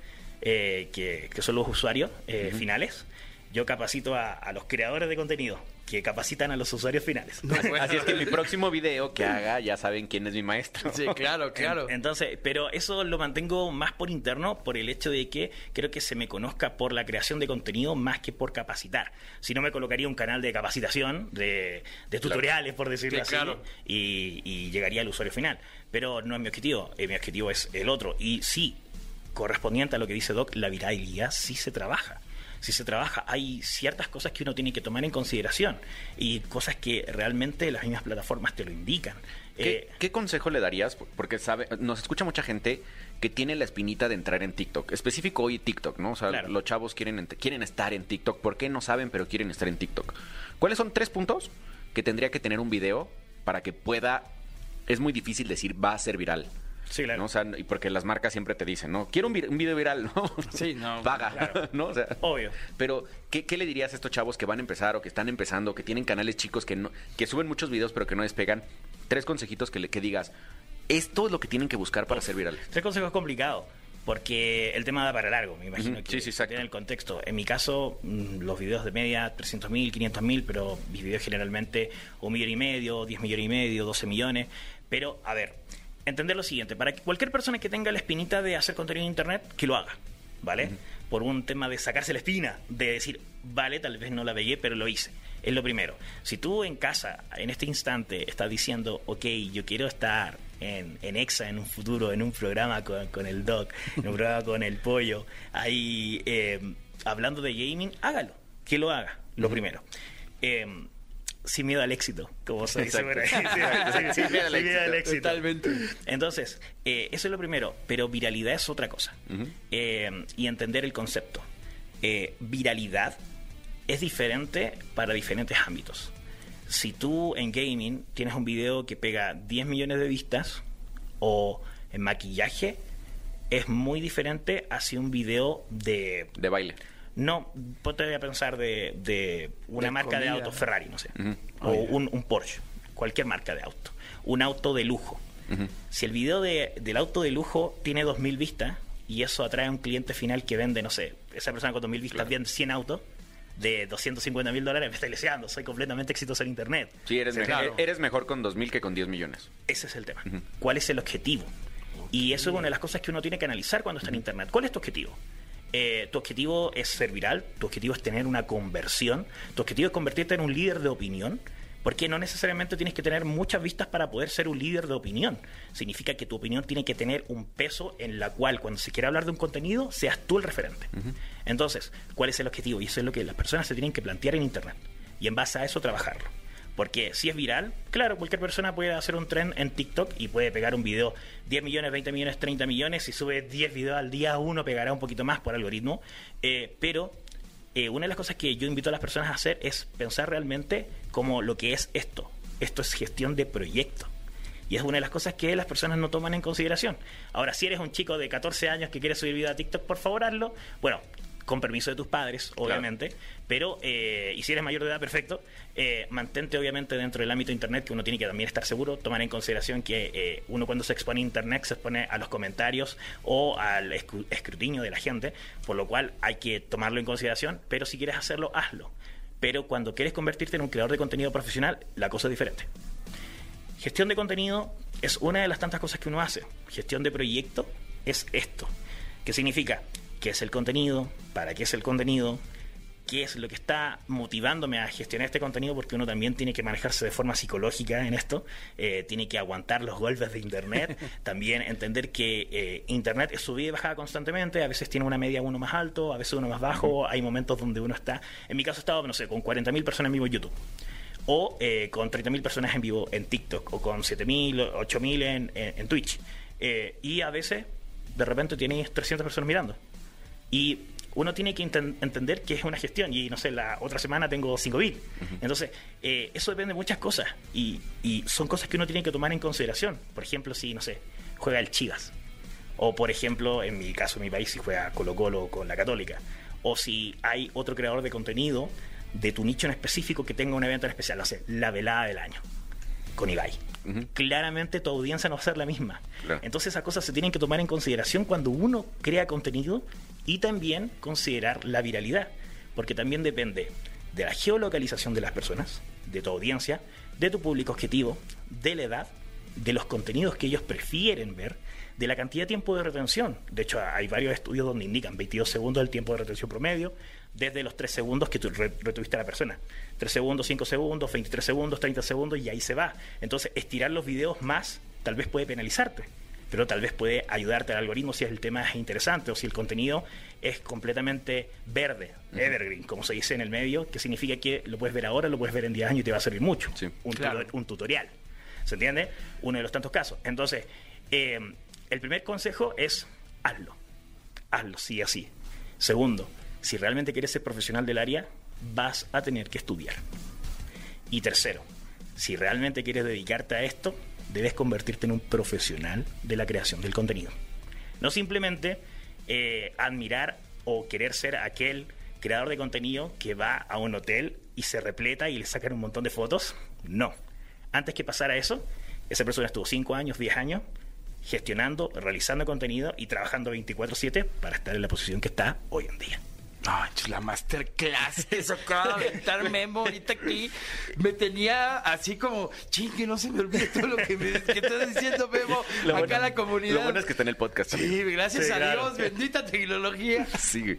eh, que, que son los usuarios eh, finales. Yo capacito a, a los creadores de contenido, que capacitan a los usuarios finales. Así es que mi próximo video que haga, ya saben quién es mi maestro. Sí, claro, claro. En- Entonces, pero eso lo mantengo más por interno por el hecho de que creo que se me conozca por la creación de contenido más que por capacitar. Si no, me colocaría un canal de capacitación, de, de tutoriales, por decirlo Sí, así, claro. y, y llegaría al usuario final. Pero no es mi objetivo, eh, mi objetivo es el otro. Y sí, correspondiente a lo que dice Doc, la viralidad sí se trabaja. Si se trabaja, hay ciertas cosas que uno tiene que tomar en consideración y cosas que realmente las mismas plataformas te lo indican. ¿Qué, Eh, qué consejo le darías? Porque sabe, nos escucha mucha gente que tiene la espinita de entrar en TikTok. Específico hoy TikTok, ¿no? O sea, Claro. los chavos quieren, quieren estar en TikTok. ¿Por qué no saben, pero quieren estar en TikTok? ¿Cuáles son tres puntos que tendría que tener un video para que pueda... Es muy difícil decir va a ser viral. Sí, claro. ¿no? O sea, y porque las marcas siempre te dicen, ¿no? Quiero un, vi- un video viral, ¿no? [LAUGHS] Sí, no, [LAUGHS] Paga, claro. ¿no? O sea, Obvio. pero, ¿qué, qué le dirías a estos chavos que van a empezar o que están empezando, que tienen canales chicos que no, que suben muchos videos pero que no despegan? Tres consejitos que, le, que digas, esto es lo que tienen que buscar para ser virales. Tres consejos complicados. Porque el tema da para largo, me imagino Ujú, que sí, sí, tiene el contexto. En mi caso, mm, los videos de media, 300.000, 500.000, pero mis videos generalmente un millón y medio, 10 millones y medio, 12 millones. Pero, a ver, entender lo siguiente, para que cualquier persona que tenga la espinita de hacer contenido en Internet, que lo haga, ¿vale? Por un tema de sacarse la espina, de decir, vale, tal vez no la veía, pero lo hice. Es lo primero. Si tú en casa, en este instante, estás diciendo, ok, yo quiero estar en, en EXA en un futuro, en un programa con, con el Doc, en un [LAUGHS] programa con el Pollo, ahí eh, hablando de gaming, hágalo. Que lo haga, lo primero. Eh, sin miedo al éxito, como se dice por ahí. [LAUGHS] Sí, sí, sí, Sin miedo al sin miedo al éxito. éxito. Totalmente. Entonces, eh, eso es lo primero, pero viralidad es otra cosa. Eh, y entender el concepto. Eh, viralidad es diferente para diferentes ámbitos. Si tú en gaming tienes un video que pega 10 millones de vistas o en maquillaje, es muy diferente hacia un video de... De baile. No, ponte a pensar de, de una De marca de auto Ferrari, no sé, o un, un Porsche, cualquier marca de auto, un auto de lujo. Si el video de- del auto de lujo tiene 2.000 vistas y eso atrae a un cliente final que vende, no sé, esa persona con 2.000 vistas Claro. vende 100 autos de 250 mil dólares, me está deseando, soy completamente exitoso en Internet. Sí, eres, mejor, claro. eres mejor con 2.000 que con 10 millones. Ese es el tema. ¿Cuál es el objetivo? Y eso es una de las cosas que uno tiene que analizar cuando está en Internet. ¿Cuál es tu objetivo? Eh, tu objetivo es ser viral, tu objetivo es tener una conversión, tu objetivo es convertirte en un líder de opinión, porque no necesariamente tienes que tener muchas vistas para poder ser un líder de opinión. Significa que tu opinión tiene que tener un peso en la cual cuando se quiera hablar de un contenido seas tú el referente. Entonces, ¿cuál es el objetivo? Y eso es lo que las personas se tienen que plantear en Internet. Y en base a eso trabajarlo. Porque si es viral, claro, cualquier persona puede hacer un tren en TikTok y puede pegar un video 10 millones, 20 millones, 30 millones. Si sube 10 videos al día, uno pegará un poquito más por algoritmo. Eh, pero eh, una de las cosas que yo invito a las personas a hacer es pensar realmente como lo que es esto. Esto es gestión de proyecto. Y es una de las cosas que las personas no toman en consideración. Ahora, si eres un chico de 14 años que quiere subir video a TikTok, por favor hazlo. Bueno, con permiso de tus padres, obviamente. Pero, eh, y si eres mayor de edad, perfecto. Eh, mantente, obviamente, dentro del ámbito de Internet, que uno tiene que también estar seguro, tomar en consideración que eh, uno cuando se expone a Internet se expone a los comentarios o al escru- escrutinio de la gente, por lo cual hay que tomarlo en consideración. Pero si quieres hacerlo, hazlo. Pero cuando quieres convertirte en un creador de contenido profesional, la cosa es diferente. Gestión de contenido es una de las tantas cosas que uno hace. Gestión de proyecto es esto. ¿Qué significa? ¿Qué es el contenido? ¿Para qué es el contenido? ¿Qué es lo que está motivándome a gestionar este contenido? Porque uno también tiene que manejarse de forma psicológica en esto. Eh, tiene que aguantar los golpes de Internet. [LAUGHS] también entender que eh, Internet es subida y bajada constantemente. A veces tiene una media uno más alto, a veces uno más bajo. Hay momentos donde uno está... En mi caso he estado, no sé, con 40.000 personas en vivo en YouTube o eh, con 30.000 personas en vivo en TikTok, o con 7.000, 8.000 en, en, en Twitch. Eh, y a veces, de repente, tienes 300 personas mirando. Y uno tiene que enten- entender que es una gestión. Y no sé, la otra semana tengo 5.000. Entonces, eh, eso depende de muchas cosas. Y, y son cosas que uno tiene que tomar en consideración. Por ejemplo, si, no sé, juega el Chivas. O, por ejemplo, en mi caso, en mi país, si juega Colo Colo con la Católica. O si hay otro creador de contenido de tu nicho en específico que tenga un evento en especial. No sé, la velada del año con Ibai. Claramente tu audiencia no va a ser la misma. Claro. Entonces esas cosas se tienen que tomar en consideración cuando uno crea contenido y también considerar la viralidad. Porque también depende de la geolocalización de las personas, de tu audiencia, de tu público objetivo, de la edad, de los contenidos que ellos prefieren ver, de la cantidad de tiempo de retención. De hecho, hay varios estudios donde indican 22 segundos el tiempo de retención promedio, desde los 3 segundos que tú re- retuviste a la persona. 3 segundos, 5 segundos, 23 segundos, 30 segundos y ahí se va. Entonces, estirar los videos más tal vez puede penalizarte. Pero tal vez puede ayudarte al algoritmo si el tema es interesante o si el contenido es completamente verde, evergreen, como se dice en el medio, que significa que lo puedes ver ahora, lo puedes ver en 10 años y te va a servir mucho. Sí. Un, Claro. tuto- un tutorial. ¿Se entiende? Uno de los tantos casos. Entonces, eh, el primer consejo es hazlo. Hazlo, sí, así. Segundo, si realmente quieres ser profesional del área, vas a tener que estudiar. Y tercero, si realmente quieres dedicarte a esto, debes convertirte en un profesional de la creación del contenido. No simplemente eh, admirar o querer ser aquel creador de contenido que va a un hotel y se repleta y le sacan un montón de fotos. No. Antes que pasara eso, esa persona estuvo 5 años, 10 años gestionando, realizando contenido y trabajando 24/7 para estar en la posición que está hoy en día. Chis, la masterclass, [LAUGHS] eso acaba de aventar Memo ahorita aquí. Me tenía así como, ching, que no se me olvide todo lo que, me, que estás diciendo, Memo. Lo acá bueno- la comunidad. Lo bueno es que está en el podcast. también. Sí, gracias Sí, a claro. Dios, bendita tecnología. Sí.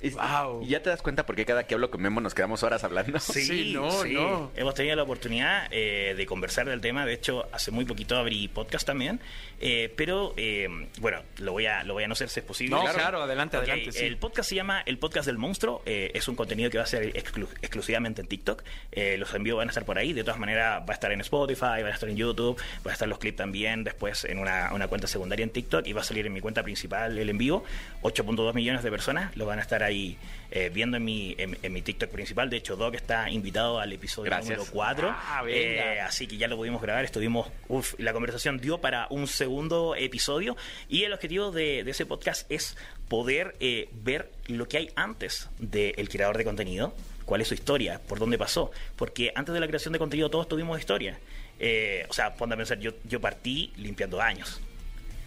Es- Wow. Y ya te das cuenta por qué cada que hablo con Memo nos quedamos horas hablando. Sí, no, no. Hemos tenido la oportunidad eh, de conversar del tema. De hecho, hace muy poquito abrí podcast también. Eh, pero, eh, bueno, lo voy a lo voy a anunciar si es posible. No, claro, adelante, adelante, sí. El podcast se llama El Podcast del Monstruo. Eh, es un contenido que va a ser exclu- exclusivamente en TikTok. Eh, los envíos van a estar por ahí. De todas maneras, va a estar en Spotify, va a estar en YouTube, va a estar los clips también después en una, una cuenta secundaria en TikTok y va a salir en mi cuenta principal el en vivo. 8.2 millones de personas lo van a estar ahí eh, viendo en mi, en, en mi TikTok principal. De hecho, Doc está invitado al episodio Gracias. número 4. Ah, venga. así que ya lo pudimos grabar. Estuvimos, uf, la conversación dio para un segundo episodio. Y el objetivo de, de ese podcast es poder eh, ver lo que hay antes del creador de contenido, cuál es su historia, por dónde pasó. Porque antes de la creación de contenido todos tuvimos historia. Eh, o sea, ponte a pensar, yo, yo partí limpiando años.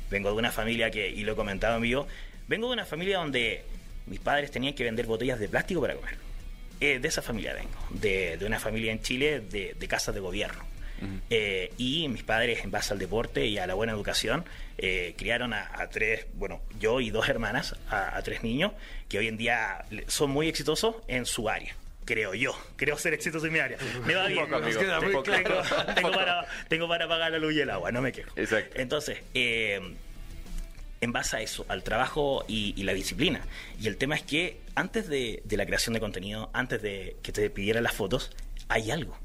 Vengo de una familia que, y lo he comentado en vivo, vengo de una familia donde mis padres tenían que vender botellas de plástico para comer. Eh, de esa familia vengo, de, de una familia en Chile de, de casas de gobierno. Eh, y mis padres, en base al deporte y a la buena educación, eh, criaron a, a tres, bueno, yo y dos hermanas, a, a tres niños que hoy en día son muy exitosos en su área. Creo yo, creo ser exitoso en mi área. Me va bien. poco, amigo, poco. claro. Tengo, tengo para, tengo para pagar la luz y el agua, no me quejo. Exacto. Entonces, eh, en base a eso, al trabajo y, la disciplina. Y el tema es que antes de, de la creación de contenido, antes de que te pidieran las fotos, hay algo.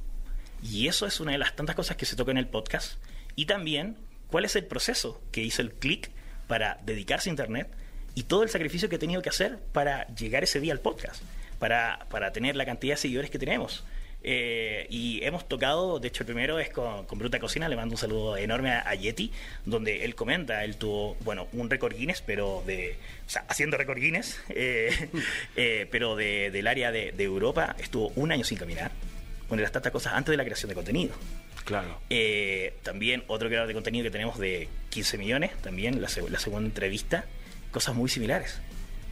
Y eso es una de las tantas cosas que se toca en el podcast. Y también, ¿cuál es el proceso que hizo el click para dedicarse a Internet y todo el sacrificio que he tenido que hacer para llegar ese día al podcast, para, para tener la cantidad de seguidores que tenemos? Eh, y hemos tocado, de hecho el primero es con, con Bruta Cocina, le mando un saludo enorme a, a Yeti, donde él comenta, él tuvo, bueno, un récord Guinness, pero de, o sea, haciendo récord Guinness, [LAUGHS] eh, eh, pero de- del área de, de Europa, estuvo un año sin caminar, de las tantas cosas antes de la creación de contenido. Claro. Eh, también otro creador de contenido que tenemos de 15 millones, también la, seg- la segunda entrevista, cosas muy similares.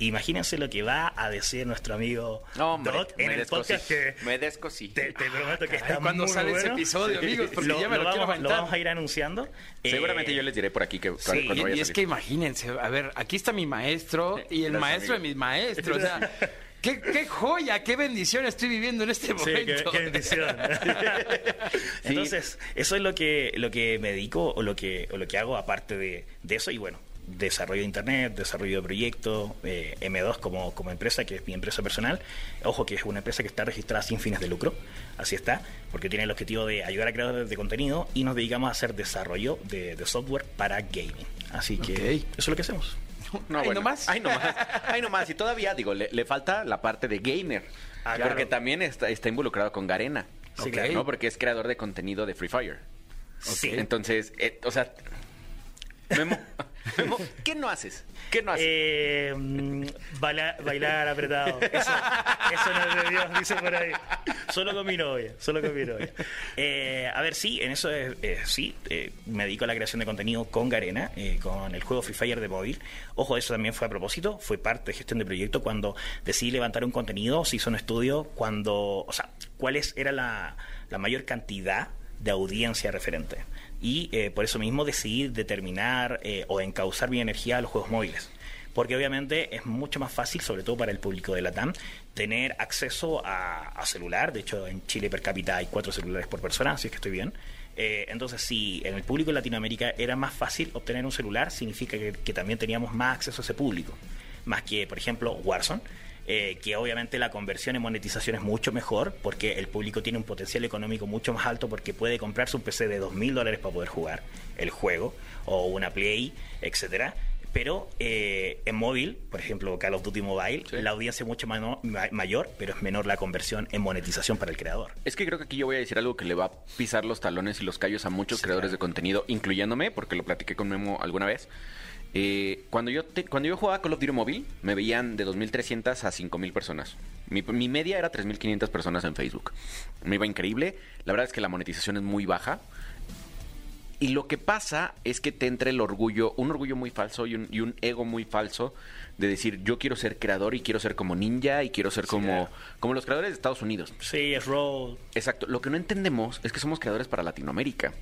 Imagínense lo que va a decir nuestro amigo No, hombre, Doc en el descosí. podcast que Me descosí. te, te prometo que Caray, está ¿cuándo muy sale ese episodio, amigos? Porque lo, ya me lo, quiero vamos, lo aventar. vamos a ir anunciando. Eh, Seguramente yo les diré por aquí que cuando, sí, cuando Y, vaya y a es que imagínense, a ver, aquí está mi maestro y el Gracias, maestro amigo. de mis maestros. O sea, [LAUGHS] qué, qué joya, qué bendición estoy viviendo en este Sí, momento. qué, qué bendición. [LAUGHS] Entonces, eso es lo que, lo que me dedico o lo que, o lo que hago aparte de, de eso. Y bueno, desarrollo de internet, desarrollo de proyectos, eh, M2 como, como empresa, que es mi empresa personal. Ojo que es una empresa que está registrada sin fines de lucro, así está, porque tiene el objetivo de ayudar a creadores de contenido y nos dedicamos a hacer desarrollo de, de software para gaming. Así que eso es lo que hacemos. No, Ahí bueno. nomás. Ahí nomás. Ahí nomás. Y todavía, digo, le, le falta la parte de gamer. Ah, porque claro. también está, está involucrado con Garena. Sí, claro. ¿no? Porque es creador de contenido de Free Fire. Sí. Entonces, eh, o sea, Memo, [LAUGHS] ¿qué no haces? ¿Qué no haces? Eh, mm, baila- bailar apretado. [LAUGHS] Eso, eso no es de Dios, dice por ahí. Solo con mi novia, solo con mi novia. Eh, a ver, sí, en eso es, eh, sí, eh, me dedico a la creación de contenido con Garena, con el juego Free Fire de móvil. Ojo, eso también fue a propósito, fue parte de gestión de proyecto cuando decidí levantar un contenido, se hizo un estudio cuando, o sea, cuáles era la, la mayor cantidad de audiencia referente. Y eh, por eso mismo decidí determinar eh, o encauzar mi energía a los juegos móviles. Porque obviamente es mucho más fácil, sobre todo para el público de la TAM, tener acceso a, celular. De hecho, en Chile per cápita hay cuatro celulares por persona, así es que estoy bien. Eh, entonces, si en el público de Latinoamérica era más fácil obtener un celular, significa que, que también teníamos más acceso a ese público. Más que, por ejemplo, Warzone, eh, que obviamente la conversión en monetización es mucho mejor porque el público tiene un potencial económico mucho más alto porque puede comprarse un PC de 2.000 dólares para poder jugar el juego o una Play, etcétera. Pero eh, en móvil, por ejemplo, Call of Duty Mobile, la audiencia es mucho mano- ma- mayor, pero es menor la conversión en monetización para el creador. Es que creo que aquí yo voy a decir algo que le va a pisar los talones y los callos a muchos creadores de contenido, incluyéndome, porque lo platiqué con Memo alguna vez. Eh, cuando, yo te- cuando yo jugaba Call of Duty Mobile, me veían de 2.300 a 5.000 personas. Mi, mi media era 3.500 personas en Facebook. Me iba increíble. La verdad es que la monetización es muy baja. Y lo que pasa es que te entra el orgullo, un orgullo muy falso y un, y un ego muy falso de decir yo quiero ser creador y quiero ser como ninja y quiero ser como, como los creadores de Estados Unidos. Sí, es Roll. Exacto. Lo que no entendemos es que somos creadores para Latinoamérica.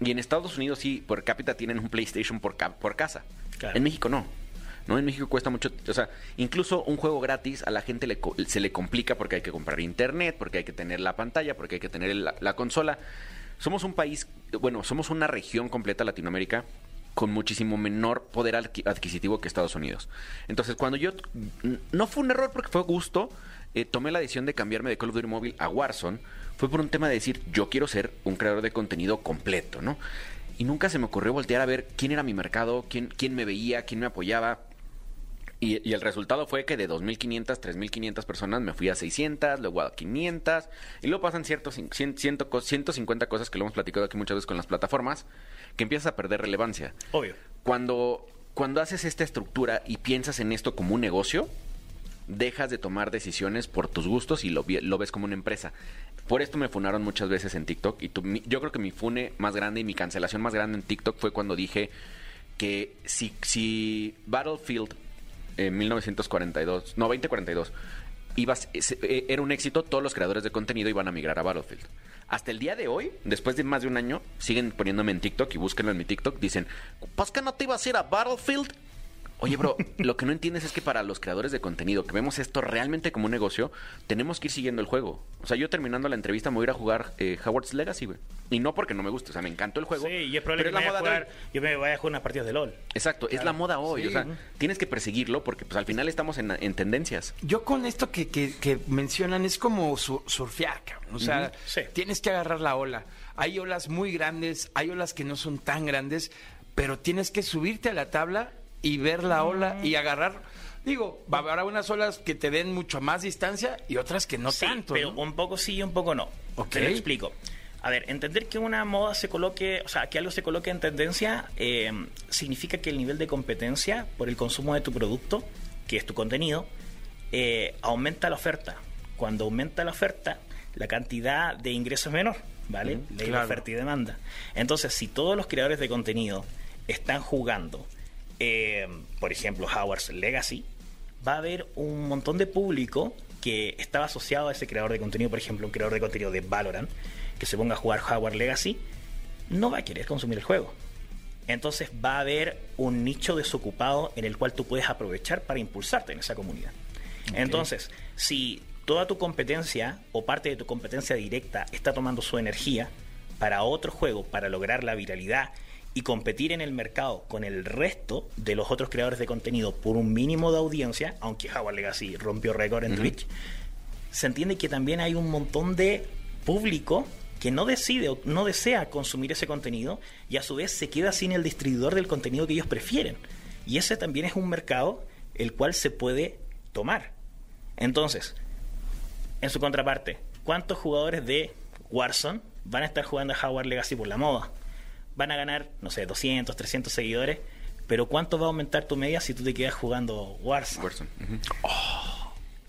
Y en Estados Unidos sí, por cápita tienen un PlayStation por, ca- por casa. Claro. En México no. No, en México cuesta mucho, o sea, incluso un juego gratis a la gente le co- se le complica porque hay que comprar internet, porque hay que tener la pantalla, porque hay que tener la, la consola. Somos un país, bueno, somos una región completa Latinoamérica con muchísimo menor poder adqui- adquisitivo que Estados Unidos. Entonces, cuando yo no fue un error porque fue gusto, eh, tomé la decisión de cambiarme de Call of Duty Mobile a Warzone, fue por un tema de decir, yo quiero ser un creador de contenido completo, ¿no? Y nunca se me ocurrió voltear a ver quién era mi mercado, quién, quién me veía, quién me apoyaba. Y, y el resultado fue que de 2.500, 3.500 personas me fui a 600, luego a 500, y luego pasan ciertos, cin- cien- ciento co- 150 cosas que lo hemos platicado aquí muchas veces con las plataformas, que empiezas a perder relevancia. Obvio. Cuando, cuando haces esta estructura y piensas en esto como un negocio, dejas de tomar decisiones por tus gustos y lo, lo ves como una empresa. Por esto me funaron muchas veces en TikTok y yo creo que mi fune más grande y mi cancelación más grande en TikTok fue cuando dije que si, si Battlefield en 1942, no, 2042, iba, a s- se- eh, era un éxito, todos los creadores de contenido iban a migrar a Battlefield. Hasta el día de hoy, después de más de un año, siguen poniéndome en TikTok y búsquenlo en mi TikTok, dicen, ¿pues que no te ibas a ir a Battlefield? Oye, bro, [LAUGHS] lo que no entiendes es que para los creadores de contenido que vemos esto realmente como un negocio, tenemos que ir siguiendo el juego. O sea, yo terminando la entrevista me voy a ir a jugar eh, Howard's Legacy, güey. Y no porque no me guste, o sea, me encantó el juego. Sí, y es probable pero que me es la moda jugar, yo me vaya a jugar unas partidas de LOL. Exacto, es la moda hoy. Sí. O sea, tienes que perseguirlo porque pues al final estamos en, en tendencias. Yo con esto que, que- que mencionan es como su- surfear, cabrón. O sea, sí. tienes que agarrar la ola. Hay olas muy grandes, hay olas que no son tan grandes, pero tienes que subirte a la tabla y ver la ola y agarrar. Digo, va- habrá unas olas que te den mucho más distancia y otras que no sí, tanto. pero ¿no? un poco sí y un poco no. Ok. Te lo explico. A ver, entender que una moda se coloque, o sea, que algo se coloque en tendencia, eh, significa que el nivel de competencia por el consumo de tu producto, que es tu contenido, eh, aumenta la oferta. Cuando aumenta la oferta, la cantidad de ingresos es menor, ¿vale? Ley de claro. oferta y demanda. Entonces, si todos los creadores de contenido están jugando, eh, por ejemplo, Howard's Legacy, va a haber un montón de público que estaba asociado a ese creador de contenido, por ejemplo, un creador de contenido de Valorant, que se ponga a jugar Howard Legacy, no va a querer consumir el juego. Entonces va a haber un nicho desocupado en el cual tú puedes aprovechar para impulsarte en esa comunidad. Entonces, si toda tu competencia o parte de tu competencia directa está tomando su energía para otro juego, para lograr la viralidad y competir en el mercado con el resto de los otros creadores de contenido por un mínimo de audiencia, aunque Howard Legacy rompió récord en Twitch, se entiende que también hay un montón de público que no decide o no desea consumir ese contenido y a su vez se queda sin el distribuidor del contenido que ellos prefieren. Y ese también es un mercado el cual se puede tomar. Entonces, en su contraparte, ¿cuántos jugadores de Warzone van a estar jugando a Howard Legacy por la moda? Van a ganar, no sé, 200, 300 seguidores, pero ¿cuánto va a aumentar tu media si tú te quedas jugando Warzone? Warzone. Ujú.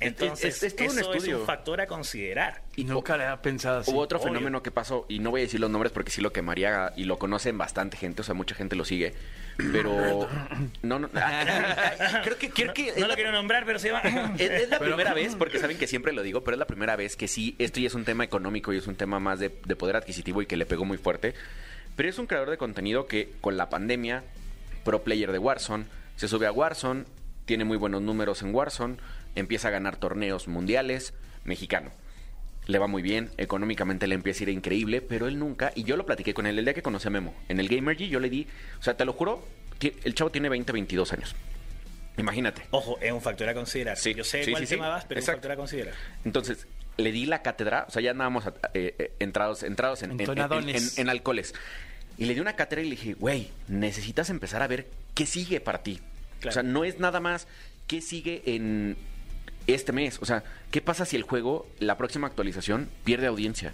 Entonces, Es- es todo un eso es estudio. un factor a considerar. Y nunca le había pensado así. Hubo otro obvio. fenómeno que pasó, y no voy a decir los nombres porque sí lo quemaría y lo conocen bastante gente, o sea, mucha gente lo sigue. Pero. [COUGHS] No, no. [LAUGHS] creo que. Creo que No lo quiero nombrar, pero se llama... Es, es la [LAUGHS] primera [LAUGHS] vez, porque saben que siempre lo digo, pero es la primera vez que sí, esto ya es un tema económico y es un tema más de, de poder adquisitivo y que le pegó muy fuerte. Pero es un creador de contenido que con la pandemia, pro player de Warzone, se sube a Warzone, tiene muy buenos números en Warzone, empieza a ganar torneos mundiales, mexicano. le va muy bien, económicamente le empieza a ir increíble, pero él nunca, y yo lo platiqué con él el día que conocí a Memo, en el Gamergy yo le di, o sea, te lo juro, el chavo tiene 20, 22 años. Imagínate. Ojo, es un factor a considerar. Sí, Yo sé sí, cuál sí, tema vas, pero es un factor a considerar. Entonces, le di la cátedra, o sea, ya andábamos eh, eh, entrados, entrados en, en- en- Entonadones. en- en alcoholes. Y le di una cátedra y le dije, güey, necesitas empezar a ver qué sigue para ti. Claro. O sea, no es nada más qué sigue en este mes. O sea, ¿qué pasa si el juego, la próxima actualización, pierde audiencia?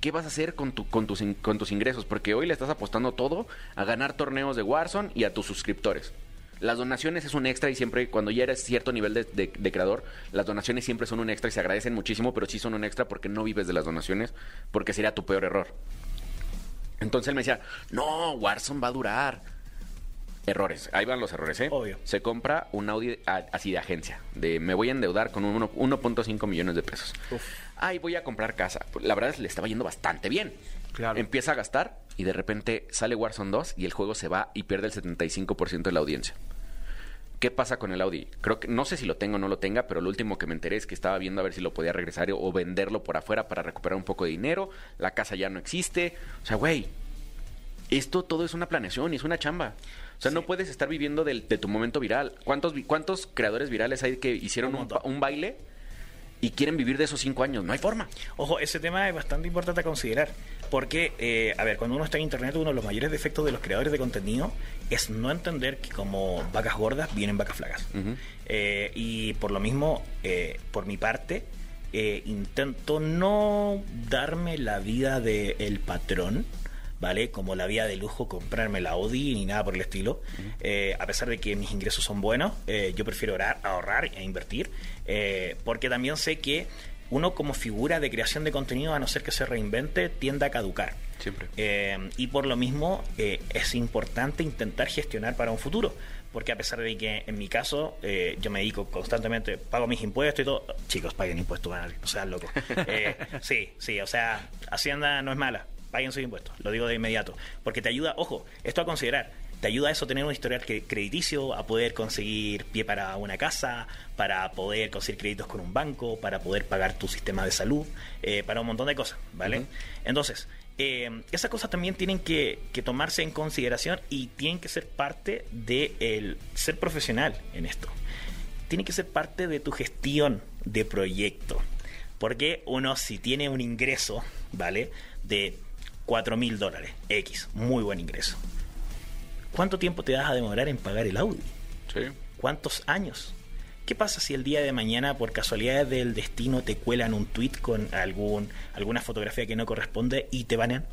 ¿Qué vas a hacer con, tu, con, tus, con tus ingresos? Porque hoy le estás apostando todo a ganar torneos de Warzone y a tus suscriptores. Las donaciones es un extra y siempre, cuando ya eres cierto nivel de, de- de creador, las donaciones siempre son un extra y se agradecen muchísimo, pero sí son un extra porque no vives de las donaciones, porque sería tu peor error. Entonces él me decía, no, Warzone va a durar. Errores, ahí van los errores, ¿eh? Obvio. Se compra un Audi a- así de agencia, de me voy a endeudar con un uno- 1.5 millones de pesos. Ay, voy a comprar casa. La verdad es que le estaba yendo bastante bien. Claro. Empieza a gastar y de repente sale Warzone 2 y el juego se va y pierde el 75% de la audiencia. ¿Qué pasa con el Audi? Creo que no sé si lo tengo o no lo tenga, pero lo último que me enteré es que estaba viendo a ver si lo podía regresar o venderlo por afuera para recuperar un poco de dinero. La casa ya no existe. O sea, güey, esto todo es una planeación y es una chamba. O sea, no puedes estar viviendo del- de tu momento viral. ¿Cuántos, ¿Cuántos creadores virales hay que hicieron Un un, un baile y quieren vivir de esos cinco años? No hay forma. Ojo, ese tema es bastante importante a considerar. Porque, eh, a ver, cuando uno está en Internet, uno de los mayores defectos de los creadores de contenido es no entender que como vacas gordas vienen vacas flacas. Eh, y por lo mismo, eh, por mi parte, intento no darme la vida del patrón. ¿Vale? Como la vida de lujo, comprarme la Audi ni nada por el estilo. A pesar de que mis ingresos son buenos, yo prefiero orar- ahorrar e invertir. porque también sé que uno como figura de creación de contenido, a no ser que se reinvente, tiende a caducar. Siempre. Eh, y por lo mismo eh, es importante intentar gestionar para un futuro. Porque a pesar de que en mi caso eh, yo me dedico constantemente, pago mis impuestos y todo. Chicos, paguen impuestos, van, no sean locos. [LAUGHS] Eh, sí, sí, o sea, Hacienda no es mala, paguen sus impuestos, lo digo de inmediato. Porque te ayuda, ojo, esto a considerar, te ayuda a eso tener un historial cre- crediticio, a poder conseguir pie para una casa, para poder conseguir créditos con un banco, para poder pagar tu sistema de salud, eh, para un montón de cosas, ¿vale? Entonces, eh, esas cosas también tienen que, que tomarse en consideración y tienen que ser parte de el ser profesional en esto. Tiene que ser parte de tu gestión de proyecto. Porque uno si tiene un ingreso, ¿vale? De 4 mil dólares, X, muy buen ingreso. ¿Cuánto tiempo te vas a demorar en pagar el Audi? Sí. ¿Cuántos años? ¿Qué pasa si el día de mañana, por casualidades del destino, te cuelan un tweet con algún, alguna fotografía que no corresponde y te banean?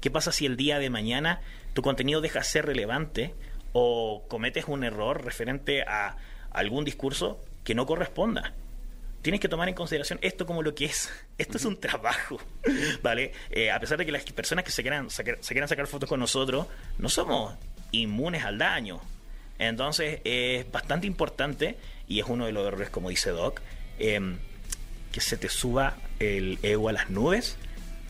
¿Qué pasa si el día de mañana tu contenido deja de ser relevante o cometes un error referente a algún discurso que no corresponda? Tienes que tomar en consideración esto como lo que es. Esto es un trabajo, [LAUGHS] ¿vale? Eh, a pesar de que las personas que se quieran, sacar, se quieran sacar fotos con nosotros, no somos inmunes al daño. Entonces es bastante importante, y es uno de los errores, como dice Doc, em, que se te suba el ego a las nubes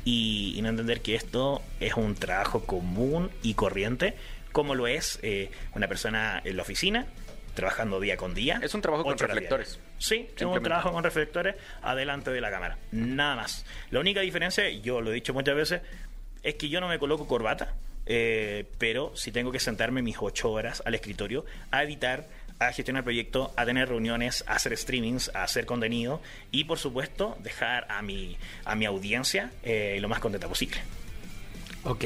y, y no entender que esto es un trabajo común y corriente, como lo es eh, una persona en la oficina, trabajando día con día. Es un trabajo con reflectores. Sí, es un trabajo con reflectores adelante de la cámara. Nada más. La única diferencia, yo lo he dicho muchas veces, es que yo no me coloco corbata, eh, pero si tengo que sentarme mis ocho horas al escritorio a editar, a gestionar proyectos, a tener reuniones, a hacer streamings, a hacer contenido y por supuesto dejar a mi, a mi audiencia eh, lo más contenta posible. Ok,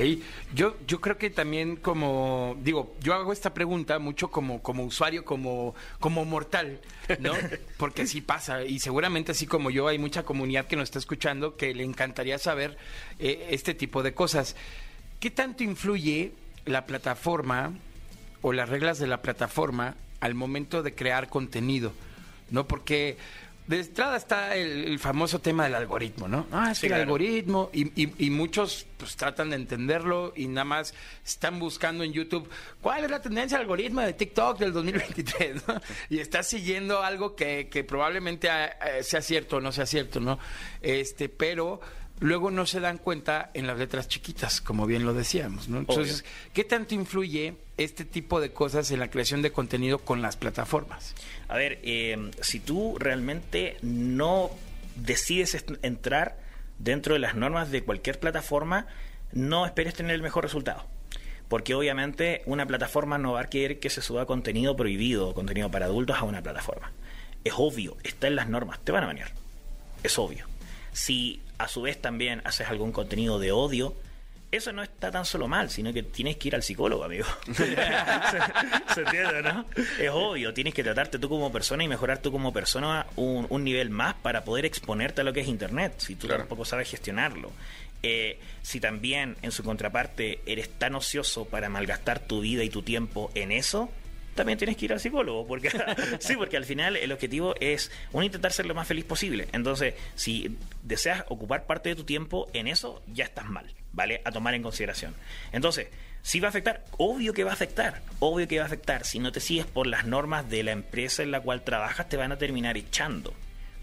yo, yo creo que también como, digo, yo hago esta pregunta mucho como, como usuario, como, como mortal, ¿no? [LAUGHS] Porque así pasa y seguramente así como yo hay mucha comunidad que nos está escuchando que le encantaría saber eh, este tipo de cosas. ¿Qué tanto influye la plataforma o las reglas de la plataforma al momento de crear contenido? ¿No? Porque de entrada está el, el famoso tema del algoritmo, ¿no? Ah, es Sí, el claro. algoritmo y, y- y muchos pues tratan de entenderlo y nada más están buscando en YouTube cuál es la tendencia del algoritmo de TikTok del 2023, [LAUGHS] ¿no? Y estás siguiendo algo que, que probablemente eh, sea cierto o no sea cierto, ¿no? Este, pero luego no se dan cuenta en las letras chiquitas, como bien lo decíamos, ¿no? Entonces, ¿qué tanto influye este tipo de cosas en la creación de contenido con las plataformas? A ver, eh, si tú realmente no decides entrar dentro de las normas de cualquier plataforma, no esperes tener el mejor resultado. Porque obviamente una plataforma no va a querer que se suba contenido prohibido, contenido para adultos a una plataforma. Es obvio, está en las normas, te van a banear. Es obvio. Si a su vez también haces algún contenido de odio, eso no está tan solo mal, sino que tienes que ir al psicólogo, amigo. [LAUGHS] ¿Se, se entiende, no? Es obvio, tienes que tratarte tú como persona y mejorar tú como persona un, un nivel más para poder exponerte a lo que es Internet, si tú Claro. tampoco sabes gestionarlo. Eh, si también en su contraparte eres tan ocioso para malgastar tu vida y tu tiempo en eso, también tienes que ir al psicólogo, porque [LAUGHS] sí, porque al final el objetivo es uno intentar ser lo más feliz posible. Entonces, si deseas ocupar parte de tu tiempo en eso, ya estás mal, ¿vale? A tomar en consideración. Entonces, si va a afectar, obvio que va a afectar, obvio que va a afectar. Si no te sigues por las normas de la empresa en la cual trabajas, te van a terminar echando.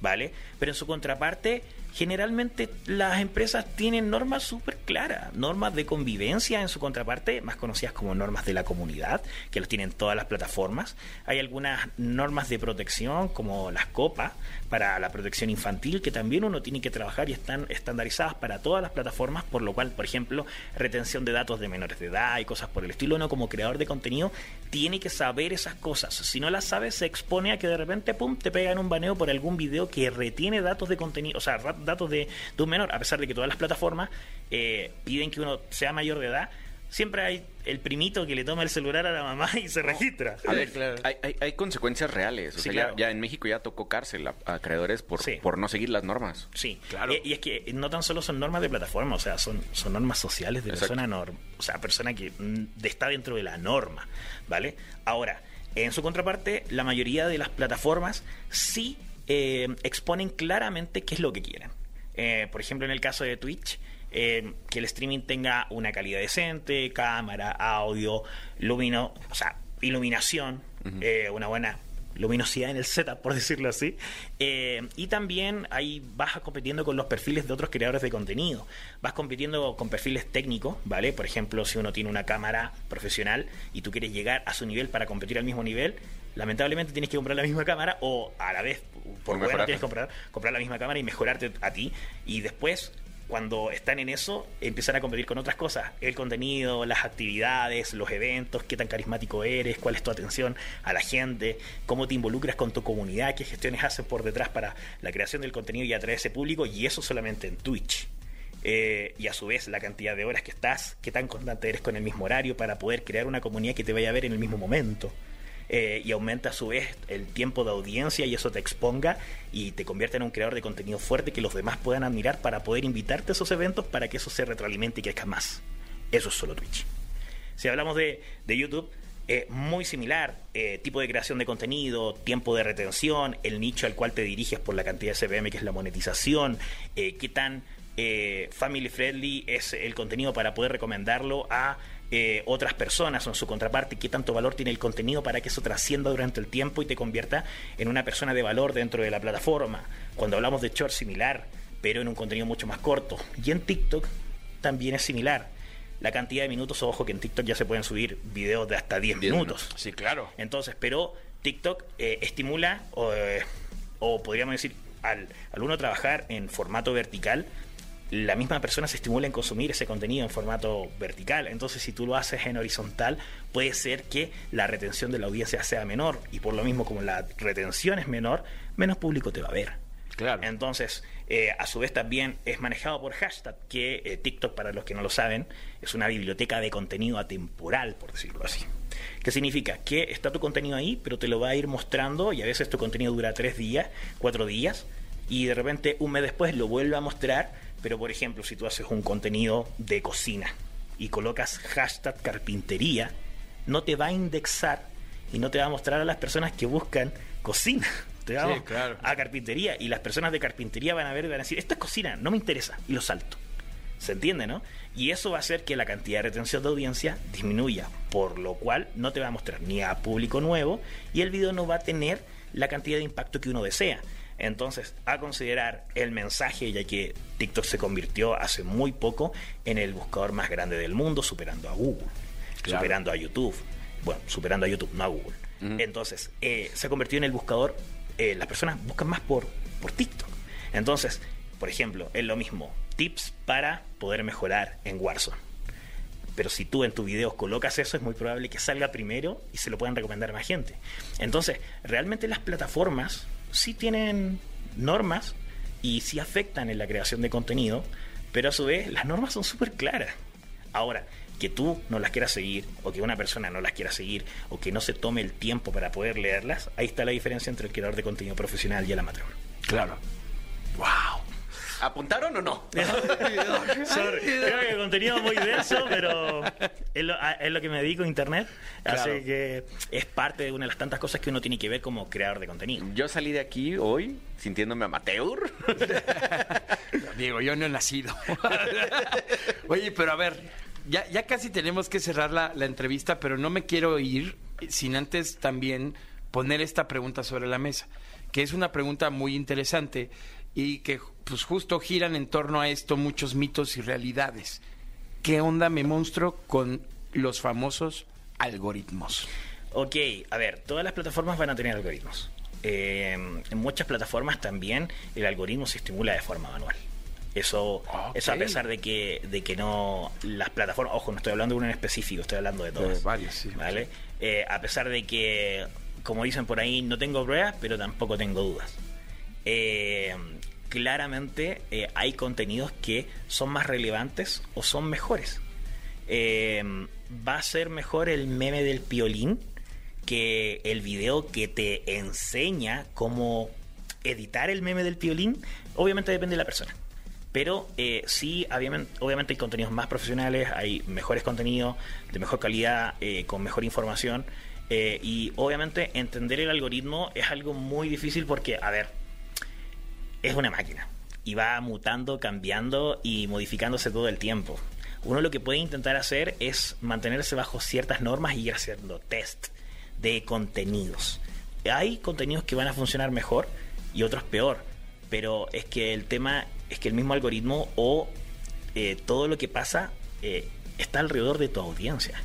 ¿vale? Pero en su contraparte, generalmente las empresas tienen normas súper claras, normas de convivencia en su contraparte, más conocidas como normas de la comunidad, que los tienen todas las plataformas. Hay algunas normas de protección, como las COPA, para la protección infantil, que también uno tiene que trabajar y están estandarizadas para todas las plataformas, por lo cual, por ejemplo, retención de datos de menores de edad y cosas por el estilo, uno como creador de contenido tiene que saber esas cosas. Si no las sabes, se expone a que de repente, pum, te pegan un baneo por algún video que retiene datos de contenido, o sea, datos de, de un menor, a pesar de que todas las plataformas eh, piden que uno sea mayor de edad. Siempre hay el primito que le toma el celular a la mamá y se registra. A ver, hay, hay- hay consecuencias reales. O Sí, sea, ya- claro. ya, en México ya tocó cárcel a, a creadores por, Sí. por no seguir las normas. Sí, Claro. Y es que no tan solo son normas de plataforma, o sea, son, son normas sociales de Exacto. persona norm, o sea, persona que mm, está dentro de la norma, ¿vale? Ahora, en su contraparte, la mayoría de las plataformas sí eh, exponen claramente qué es lo que quieren. Eh, por ejemplo, en el caso de Twitch, eh, que el streaming tenga una calidad decente, cámara, audio, lumino, o sea, iluminación, eh, una buena luminosidad en el setup, por decirlo así. Eh, y también ahí vas compitiendo con los perfiles de otros creadores de contenido. Vas compitiendo con perfiles técnicos, ¿vale? Por ejemplo, si uno tiene una cámara profesional y tú quieres llegar a su nivel para competir al mismo nivel, lamentablemente tienes que comprar la misma cámara o a la vez, por bueno, tienes que comprar, comprar la misma cámara y mejorarte a ti. Y después cuando están en eso, empiezan a competir con otras cosas. El contenido, las actividades, los eventos, qué tan carismático eres, cuál es tu atención a la gente, cómo te involucras con tu comunidad, qué gestiones haces por detrás para la creación del contenido y atraer ese público, y eso solamente en Twitch. Eh, y a su vez la cantidad de horas que estás, qué tan constante eres con el mismo horario para poder crear una comunidad que te vaya a ver en el mismo momento. Eh, y aumenta a su vez el tiempo de audiencia y eso te exponga y te convierte en un creador de contenido fuerte que los demás puedan admirar para poder invitarte a esos eventos para que eso se retroalimente y crezca más. Eso es solo Twitch. Si hablamos de, de YouTube, eh, muy similar, eh, tipo de creación de contenido, tiempo de retención, el nicho al cual te diriges por la cantidad de CPM que es la monetización, eh, qué tan family friendly es el contenido para poder recomendarlo a eh, otras personas o en su contraparte, qué tanto valor tiene el contenido para que eso trascienda durante el tiempo y te convierta en una persona de valor dentro de la plataforma. Cuando hablamos de short similar, pero en un contenido mucho más corto. Y en TikTok también es similar. La cantidad de minutos, ojo que en TikTok ya se pueden subir videos de hasta 10 10 minutos. Sí, claro. Entonces, pero TikTok eh, estimula, o, eh, o podríamos decir, al, al uno trabajar en formato vertical, la misma persona se estimula en consumir ese contenido en formato vertical. Entonces, si tú lo haces en horizontal, puede ser que la retención de la audiencia sea menor. Y por lo mismo, como la retención es menor, menos público te va a ver. Claro. Entonces, eh, a su vez también es manejado por hashtag, que eh, TikTok, para los que no lo saben, es una biblioteca de contenido atemporal, por decirlo así. ¿Qué significa? Que está tu contenido ahí, pero te lo va a ir mostrando y a veces tu contenido dura tres días, cuatro días, y de repente un mes después lo vuelve a mostrar, pero por ejemplo, si tú haces un contenido de cocina y colocas hashtag carpintería, no te va a indexar y no te va a mostrar a las personas que buscan cocina. [LAUGHS] Te va Sí, a- claro. a carpintería y las personas de carpintería van a ver y van a decir, esto es cocina, no me interesa, y lo salto. ¿Se entiende, no? Y eso va a hacer que la cantidad de retención de audiencia disminuya, por lo cual no te va a mostrar ni a público nuevo y el video no va a tener la cantidad de impacto que uno desea. Entonces, a considerar el mensaje, ya que TikTok se convirtió hace muy poco en el buscador más grande del mundo, superando a Google, Claro. superando a YouTube. Bueno, superando a YouTube, no a Google. Entonces, eh, se ha convertido en el buscador, eh, las personas buscan más por, por TikTok. Entonces, por ejemplo, es lo mismo, tips para poder mejorar en Warzone. Pero si tú en tus videos colocas eso, es muy probable que salga primero y se lo puedan recomendar a más gente. Entonces, realmente las plataformas sí tienen normas y sí afectan en la creación de contenido, pero a su vez las normas son súper claras. Ahora, que tú no las quieras seguir, o que una persona no las quiera seguir, o que no se tome el tiempo para poder leerlas, ahí está la diferencia entre el creador de contenido profesional y el amateur. Claro. ¡Wow! ¿Apuntaron o no? [LAUGHS] Sorry. Creo que el contenido es muy denso, pero es lo, a- es lo que me dedico a internet. Así Claro. que es parte de una de las tantas cosas que uno tiene que ver como creador de contenido. Yo salí de aquí hoy sintiéndome amateur. [LAUGHS] Diego, yo no he nacido. [LAUGHS] Oye, pero a ver, ya, ya casi tenemos que cerrar la, la entrevista, pero no me quiero ir sin antes también poner esta pregunta sobre la mesa, que es una pregunta muy interesante y que pues justo giran en torno a esto muchos mitos y realidades. ¿Qué onda, me monstruo, con los famosos algoritmos? Ok, a ver, todas las plataformas van a tener algoritmos. Eh, en muchas plataformas también el algoritmo se estimula de forma manual. Eso, eso a pesar de que, de que no las plataformas, ojo, no estoy hablando de uno en específico, estoy hablando de todas. De varios, sí. ¿Vale? Eh, a pesar de que, como dicen por ahí, no tengo pruebas, pero tampoco tengo dudas. Eh, claramente eh, hay contenidos que son más relevantes o son mejores. Eh, va a ser mejor el meme del piolín que el video que te enseña cómo editar el meme del piolín. Obviamente depende de la persona. Pero eh, sí, obviamente, hay contenidos más profesionales, hay mejores contenidos de mejor calidad, eh, con mejor información. y obviamente entender el algoritmo es algo muy difícil porque, a ver, es una máquina y va mutando, cambiando y modificándose todo el tiempo. Uno lo que puede intentar hacer es mantenerse bajo ciertas normas y ir haciendo test de contenidos. Hay contenidos que van a funcionar mejor y otros peor, pero es que el tema es que el mismo algoritmo o eh, todo lo que pasa eh, está alrededor de tu audiencia.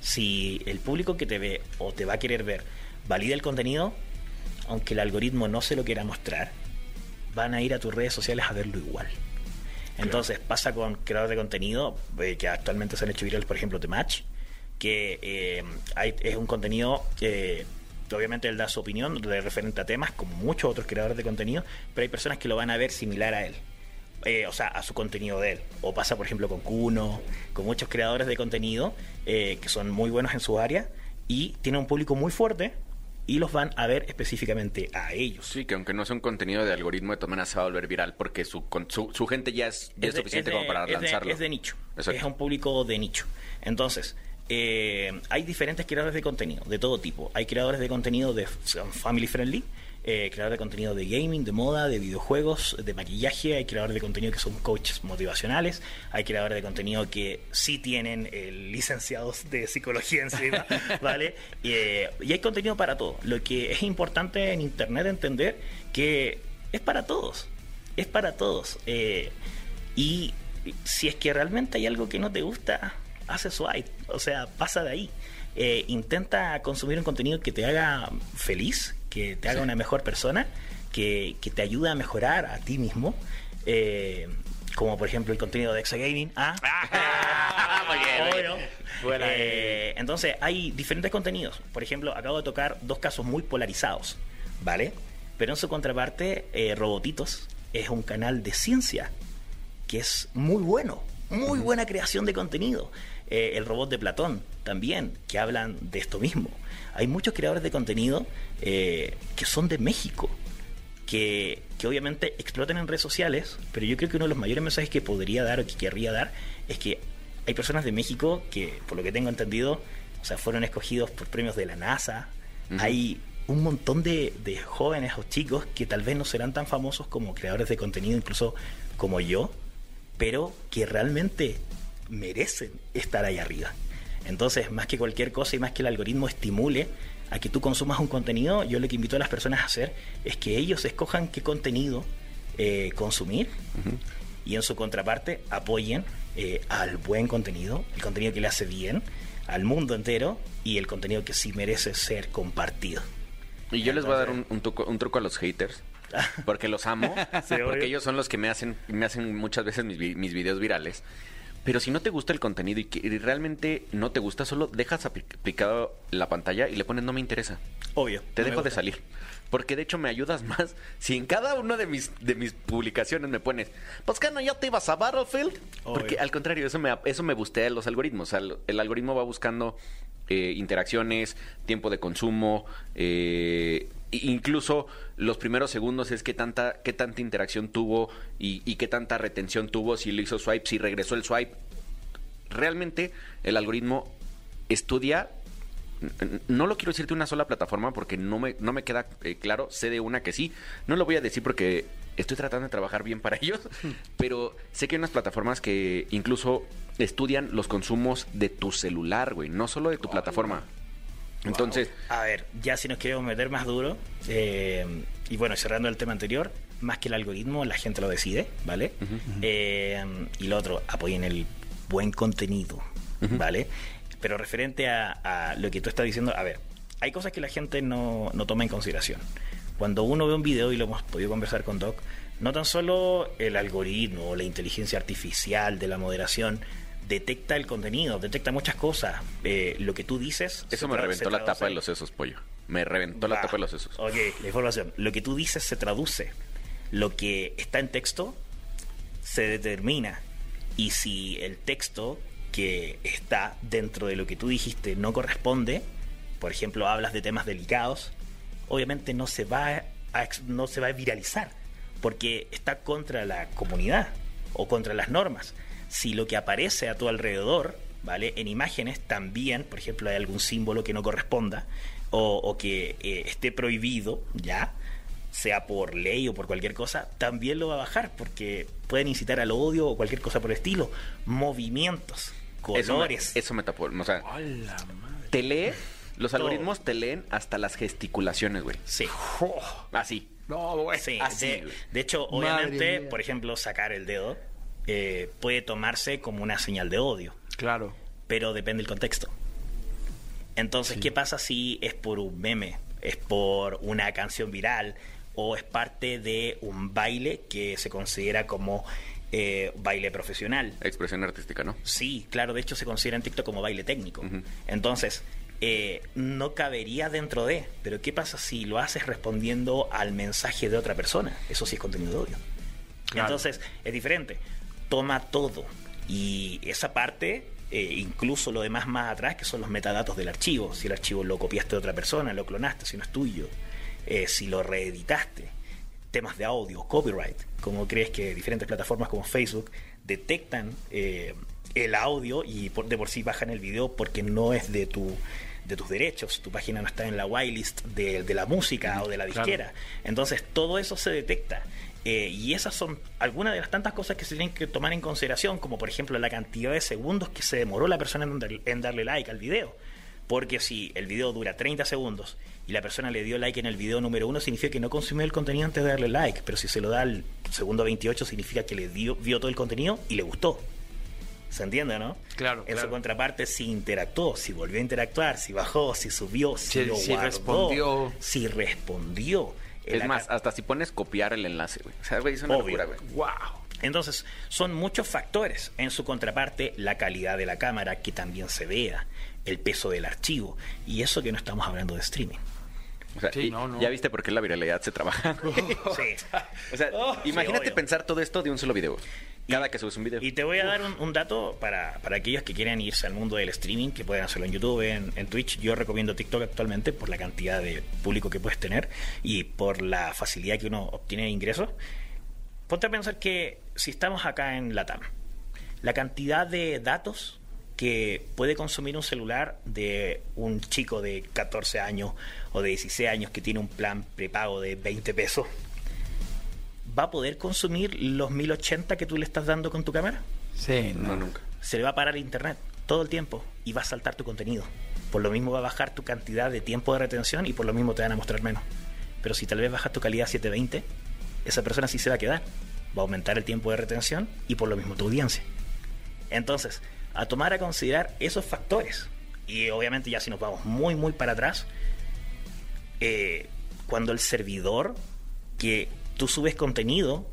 Si el público que te ve o te va a querer ver valida el contenido, aunque el algoritmo no se lo quiera mostrar, van a ir a tus redes sociales a verlo igual. Entonces pasa con creadores de contenido eh, que actualmente se han hecho virales, por ejemplo, The Match, que eh, hay- es un contenido que obviamente él da su opinión de referente a temas, como muchos otros creadores de contenido, pero hay personas que lo van a ver similar a él. Eh, o sea, a su contenido de él. O pasa, por ejemplo, con Kuno, con muchos creadores de contenido que son muy buenos en su área y tienen un público muy fuerte y los van a ver específicamente a ellos. Sí, que aunque no sea un contenido de algoritmo, de todas se va a volver viral porque su, con- su, su gente ya es, ya es de- suficiente de- como para es de- lanzarlo. Es de nicho. Exacto. Es un público de nicho. Entonces, eh, hay diferentes creadores de contenido, de todo tipo. Hay creadores de contenido de family friendly, eh, creadores de contenido de gaming, de moda, de videojuegos, de maquillaje. Hay creadores de contenido que son coaches motivacionales. Hay creadores de contenido que sí tienen eh, licenciados de psicología encima, [LAUGHS] ¿vale? Eh, y hay contenido para todo. Lo que es importante en Internet entender que es para todos. Es para todos. Eh, y si es que realmente hay algo que no te gusta, hace swipe. O sea, pasa de ahí. Eh, intenta consumir un contenido que te haga feliz, que te haga una mejor persona, que, que te ayude a mejorar a ti mismo. Eh, como por ejemplo el contenido de Exagaming. [LAUGHS] Ah, muy bien. Obvio. Buena, Eh, entonces, hay diferentes contenidos. Por ejemplo, acabo de tocar dos casos muy polarizados, ¿vale? Pero en su contraparte, eh, Robotitos es un canal de ciencia que es muy bueno, muy buena creación de contenido. Eh, el robot de Platón también, que hablan de esto mismo. Hay muchos creadores de contenido eh, que son de México, que, que obviamente explotan en redes sociales, pero yo creo que uno de los mayores mensajes que podría dar o que querría dar es que hay personas de México que, por lo que tengo entendido, o sea, fueron escogidos por premios de la NASA. Hay un montón de, de jóvenes o chicos que tal vez no serán tan famosos como creadores de contenido, incluso como yo, pero que realmente merecen estar ahí arriba. Entonces, más que cualquier cosa y más que el algoritmo estimule a que tú consumas un contenido, yo lo que invito a las personas a hacer es que ellos escojan qué contenido eh, consumir y en su contraparte apoyen eh, al buen contenido, el contenido que le hace bien al mundo entero y el contenido que sí merece ser compartido. Y yo les voy a dar un, un truco, un truco a los haters. [LAUGHS] porque los amo, Sí, obvio. porque ellos son los que me hacen, me hacen muchas veces mis, mis videos virales. Pero si no te gusta el contenido y, que, y realmente no te gusta, solo dejas apli- aplicado la pantalla y le pones no me interesa. Obvio. Te no dejo de salir. Porque de hecho me ayudas [LAUGHS] más si en cada una de mis, de mis publicaciones me pones, pues que no, ya te ibas a Battlefield. Porque al contrario, eso me, eso me bustea los algoritmos. O sea, el, el algoritmo va buscando eh, interacciones, tiempo de consumo, eh, incluso los primeros segundos es qué tanta, qué tanta interacción tuvo y, y qué tanta retención tuvo, si le hizo swipe, si regresó el swipe. Realmente el algoritmo estudia no lo quiero decir de una sola plataforma porque no me, no me queda eh, claro. Sé de una que sí. No lo voy a decir porque estoy tratando de trabajar bien para [LAUGHS] ellos. pero sé que hay unas plataformas que incluso estudian los consumos de tu celular, güey. No solo de tu plataforma. Entonces, A ver, ya si nos queremos meter más duro, eh, y bueno, cerrando el tema anterior, más que el algoritmo, la gente lo decide, ¿vale? Eh, y lo otro, apoyen el buen contenido, ¿vale? Pero referente a, a lo que tú estás diciendo, a ver, hay cosas que la gente no, no toma en consideración. Cuando uno ve un video, y lo hemos podido conversar con Doc, no tan solo el algoritmo o la inteligencia artificial de la moderación detecta el contenido, detecta muchas cosas. Eh, lo que tú dices... eso me reventó la tapa de los sesos, pollo. Me reventó la tapa de los sesos. Ok, la información. Lo que tú dices se traduce. Lo que está en texto se determina. Y si el texto que está dentro de lo que tú dijiste no corresponde, por ejemplo, hablas de temas delicados, obviamente no se va a, no se va a viralizar, porque está contra la comunidad o contra las normas. Si lo que aparece a tu alrededor, ¿vale? En imágenes también, por ejemplo, hay algún símbolo que no corresponda o, o que eh, esté prohibido, ¿ya? sea por ley o por cualquier cosa, también lo va a bajar porque pueden incitar al odio o cualquier cosa por el estilo. Movimientos, Eso me, colores. eso me tapó. O sea, te lee, los Todo. algoritmos te leen hasta las gesticulaciones, güey. Sí. Así. No, güey. Sí, Así, de, hecho, Madre obviamente, por ejemplo, sacar el dedo eh, puede tomarse como una señal de odio, Claro. pero depende del contexto. Entonces, ¿qué pasa si es por un meme, es por una canción viral o es parte de un baile que se considera como eh, baile profesional? Expresión artística, ¿no? Sí, claro, de hecho se considera en TikTok como baile técnico. Entonces, eh, no cabería dentro de, pero ¿qué pasa si lo haces respondiendo al mensaje de otra persona? Eso sí es contenido de odio. Claro. Entonces, es diferente. Toma todo. Y esa parte, eh, incluso lo demás más atrás, que son los metadatos del archivo. Si el archivo lo copiaste de otra persona, lo clonaste, si no es tuyo. Eh, si lo reeditaste. Temas de audio, copyright. Como crees que diferentes plataformas como Facebook detectan eh, el audio y por- de por sí bajan el video porque no es de tu de tus derechos, tu página no está en la whitelist de, de la música o de la Claro. disquera. Entonces todo eso se detecta. Eh, y esas son algunas de las tantas cosas que se tienen que tomar en consideración, como por ejemplo la cantidad de segundos que se demoró la persona en, dar- en darle like al video. Porque si el video dura 30 segundos y la persona le dio like en el video número uno, significa que no consumió el contenido antes de darle like. Pero si se lo da al segundo 28, significa que le dio, vio todo el contenido y le gustó. ¿Se entiende, no? Claro, En su contraparte, si interactuó, si volvió a interactuar, si bajó, si subió, si, Si- lo si guardó, respondió. si respondió. Es La más, hasta si pones copiar el enlace, güey. O sea, güey, es una Obvio. locura, güey. Wow. Entonces, son muchos factores. En su contraparte, la calidad de la cámara, que también se vea, el peso del archivo, y eso que no estamos hablando de streaming. O sea, Sí, y- no, no. ya viste por qué la viralidad se trabaja. Sí. [LAUGHS] [LAUGHS] o sea, imagínate obvio. pensar todo esto de un solo video. Cada que subes un video. Y te voy a dar un, un dato para, para aquellos que quieren irse al mundo del streaming, que pueden hacerlo en YouTube, en, en Twitch. Yo recomiendo TikTok actualmente por la cantidad de público que puedes tener y por la facilidad que uno obtiene de ingresos. Ponte a pensar que si estamos acá en Latam, la cantidad de datos que puede consumir un celular de un chico de 14 años o de 16 años que tiene un plan prepago de 20 pesos, ¿va a poder consumir los 1080 que tú le estás dando con tu cámara? Sí, no. No, nunca. Se le va a parar el internet todo el tiempo y va a saltar tu contenido. Por lo mismo va a bajar tu cantidad de tiempo de retención y por lo mismo te van a mostrar menos. Pero si tal vez bajas tu calidad a 720, esa persona sí se va a quedar. Va a aumentar el tiempo de retención y por lo mismo tu audiencia. Entonces, a tomar a considerar esos factores. Y obviamente ya si nos vamos muy, muy para atrás, eh, cuando el servidor que tú subes contenido,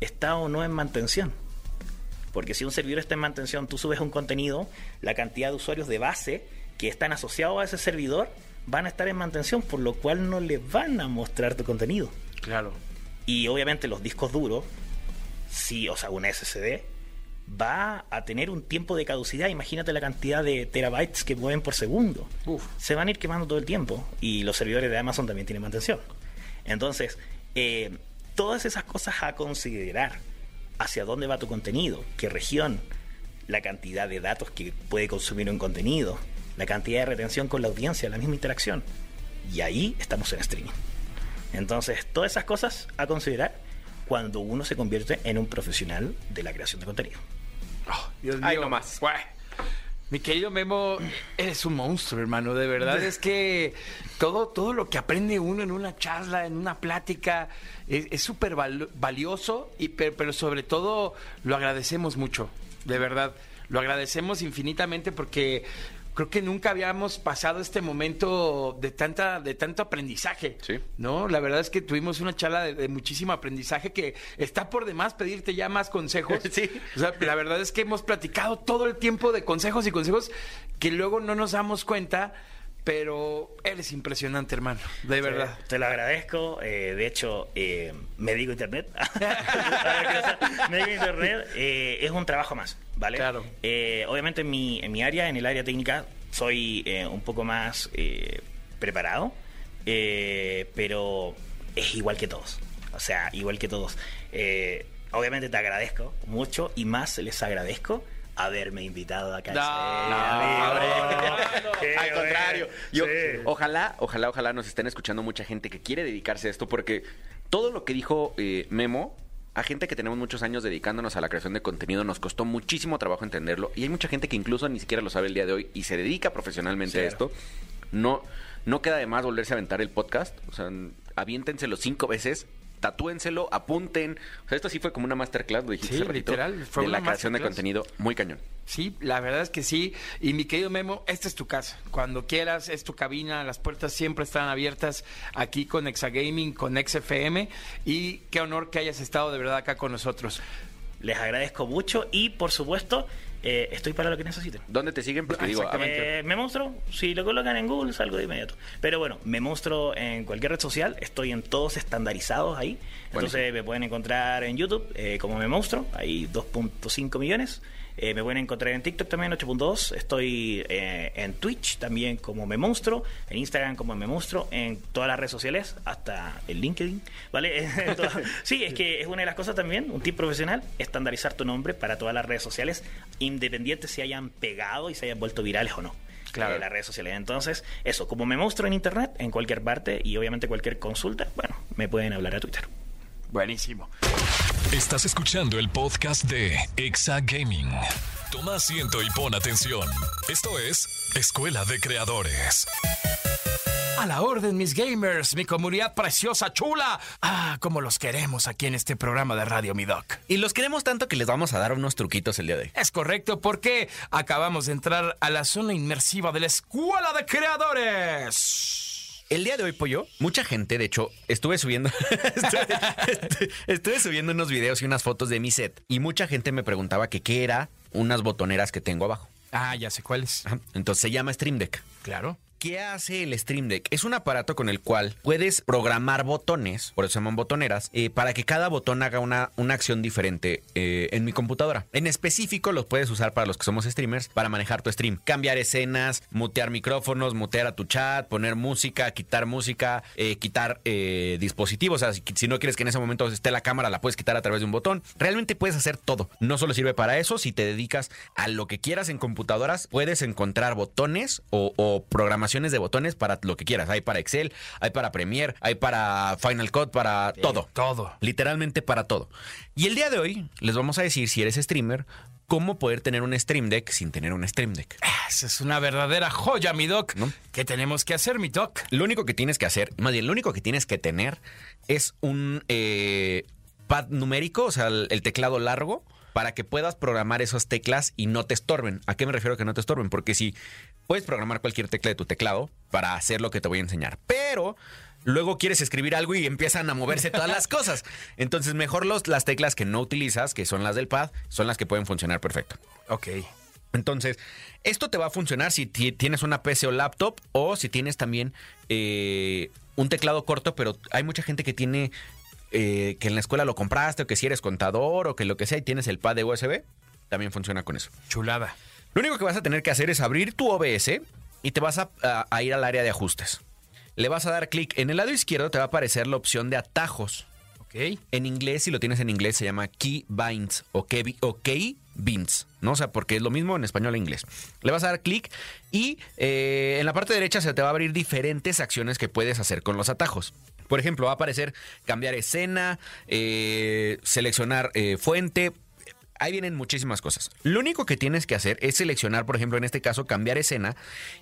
está o no en mantención. Porque si un servidor está en mantención, tú subes un contenido, la cantidad de usuarios de base que están asociados a ese servidor van a estar en mantención, por lo cual no les van a mostrar tu contenido. Claro. Y obviamente los discos duros, sí, o sea, un SSD, va a tener un tiempo de caducidad. Imagínate la cantidad de terabytes que mueven por segundo. Uf. Se van a ir quemando todo el tiempo. Y los servidores de Amazon también tienen mantención. Entonces, eh, todas esas cosas a considerar. Hacia dónde va tu contenido, qué región, la cantidad de datos que puede consumir un contenido, la cantidad de retención con la audiencia, la misma interacción. Y ahí estamos en streaming. Entonces, todas esas cosas a considerar cuando uno se convierte en un profesional de la creación de contenido. Dios Ay, mío. no más. Mi querido Memo, eres un monstruo, hermano. De verdad es que todo, todo lo que aprende uno en una charla, en una plática, es súper val- valioso, y, pero, pero sobre todo lo agradecemos mucho. De verdad. Lo agradecemos infinitamente porque creo que nunca habíamos pasado este momento de tanta, de tanto aprendizaje. Sí. ¿no? La verdad es que tuvimos una charla de, de muchísimo aprendizaje que está por demás pedirte ya más consejos. [LAUGHS] Sí. O sea, la verdad es que hemos platicado todo el tiempo de consejos y consejos que luego no nos damos cuenta, pero eres impresionante, hermano, de verdad. Te, te lo agradezco. eh, de hecho, eh, me digo internet. [LAUGHS] Me digo internet. eh, es un trabajo más, ¿vale? Claro. Eh, obviamente en mi, en mi área, en el área técnica, soy eh, un poco más eh, preparado, pero es igual que todos. O sea, igual que todos. Obviamente te agradezco mucho y más les agradezco haberme invitado acá. No, amigo. Qué [LAUGHS] Al contrario. Yo- Sí. Ojalá, ojalá, ojalá nos estén escuchando mucha gente que quiere dedicarse a esto, porque todo lo que dijo eh, Memo, a gente que tenemos muchos años dedicándonos a la creación de contenido, nos costó muchísimo trabajo entenderlo. Y hay mucha gente que incluso ni siquiera lo sabe el día de hoy y se dedica profesionalmente a esto. No, no queda de más volverse a aventar el podcast. O sea, aviéntenselo cinco veces. Tatúenselo, apunten. O sea, esto sí fue como una masterclass, lo dijiste Sí, hace literal, fue de la una creación de contenido muy cañón. Sí, la verdad es que sí. Y mi querido Memo, esta es tu casa. Cuando quieras, es tu cabina. Las puertas siempre están abiertas aquí con Exagaming, con XFM. Y qué honor que hayas estado de verdad acá con nosotros. Les agradezco mucho y, por supuesto, eh, estoy para lo que necesiten. ¿Dónde te siguen? Porque digo. Eh, me monstruo, si lo colocan en Google, salgo de inmediato. Pero bueno, me monstruo en cualquier red social, estoy en todos estandarizados ahí. Entonces Buenísimo. me pueden encontrar en YouTube eh, como me monstruo, hay 2.5 millones. Eh, me pueden encontrar en TikTok también, 8.2. Estoy eh, en Twitch también como Me Monstruo. En Instagram como Me Monstruo. En todas las redes sociales, hasta en LinkedIn. ¿Vale? [LAUGHS] [LAUGHS] Sí, es que es una de las cosas también, un tip profesional, estandarizar tu nombre para todas las redes sociales, independiente si hayan pegado y se hayan vuelto virales o no. Claro. Eh, las redes sociales. Entonces, eso, como Me Monstruo en Internet, en cualquier parte y obviamente cualquier consulta, bueno, me pueden hablar a Twitter. Buenísimo. Estás escuchando el podcast de Exa Gaming. Toma asiento y pon atención. Esto es Escuela de Creadores. A la orden, mis gamers, mi comunidad preciosa, chula. Ah, como los queremos aquí en este programa de Radio Mi Doc. Y los queremos tanto que les vamos a dar unos truquitos el día de hoy. Es correcto porque acabamos de entrar a la zona inmersiva de la Escuela de Creadores. El día de hoy, Pollo, mucha gente, de hecho, estuve subiendo [LAUGHS] estuve, subiendo unos videos y unas fotos de mi set y mucha gente me preguntaba que qué era unas botoneras que tengo abajo. Ah, ya sé cuáles. Entonces se llama Stream Deck. Claro. ¿Qué hace el Stream Deck? Es un aparato con el cual puedes programar botones, por eso se llaman botoneras, eh, para que cada botón haga una, una acción diferente eh, en mi computadora. En específico, los puedes usar para los que somos streamers, para manejar tu stream. Cambiar escenas, mutear micrófonos, mutear a tu chat, poner música, quitar música, eh, quitar dispositivos. O sea, si, no quieres que en ese momento esté la cámara, la puedes quitar a través de un botón. Realmente puedes hacer todo. No solo sirve para eso, si te dedicas a lo que quieras en computadoras, puedes encontrar botones o, o de botones para lo que quieras. Hay para Excel, hay para Premiere, hay para Final Cut, para todo. todo. Literalmente para todo. Y el día de hoy les vamos a decir, si eres streamer, cómo poder tener un Stream Deck sin tener un Stream Deck. Esa es una verdadera joya, mi doc. ¿No? ¿Qué tenemos que hacer, mi doc? Lo único que tienes que hacer, más bien, lo único que tienes que tener es un eh, pad numérico, o sea, el, el teclado largo, para que puedas programar esas teclas y no te estorben. ¿A qué me refiero que no te estorben? Porque si puedes programar cualquier tecla de tu teclado para hacer lo que te voy a enseñar, pero luego quieres escribir algo y empiezan a moverse todas las [LAUGHS] cosas. Entonces, mejor los, las teclas que no utilizas, que son las del pad, son las que pueden funcionar perfecto. Ok. Entonces, esto te va a funcionar si ti- tienes una PC o laptop o si tienes también eh, un teclado corto, pero hay mucha gente que tiene eh, que en la escuela lo compraste o que si eres contador o que lo que sea y tienes el pad de USB, también funciona con eso. Chulada. Lo único que vas a tener que hacer es abrir tu OBS y te vas a, a- a ir al área de ajustes. Le vas a dar clic. En el lado izquierdo te va a aparecer la opción de atajos. Ok. En inglés, si lo tienes en inglés, se llama key binds o key, o key binds, ¿no? O sea, porque es lo mismo en español e inglés. Le vas a dar clic y eh, en la parte derecha se te va a abrir diferentes acciones que puedes hacer con los atajos. Por ejemplo, va a aparecer cambiar escena, eh, seleccionar eh, fuente. Ahí vienen muchísimas cosas. Lo único que tienes que hacer es seleccionar, por ejemplo, en este caso, cambiar escena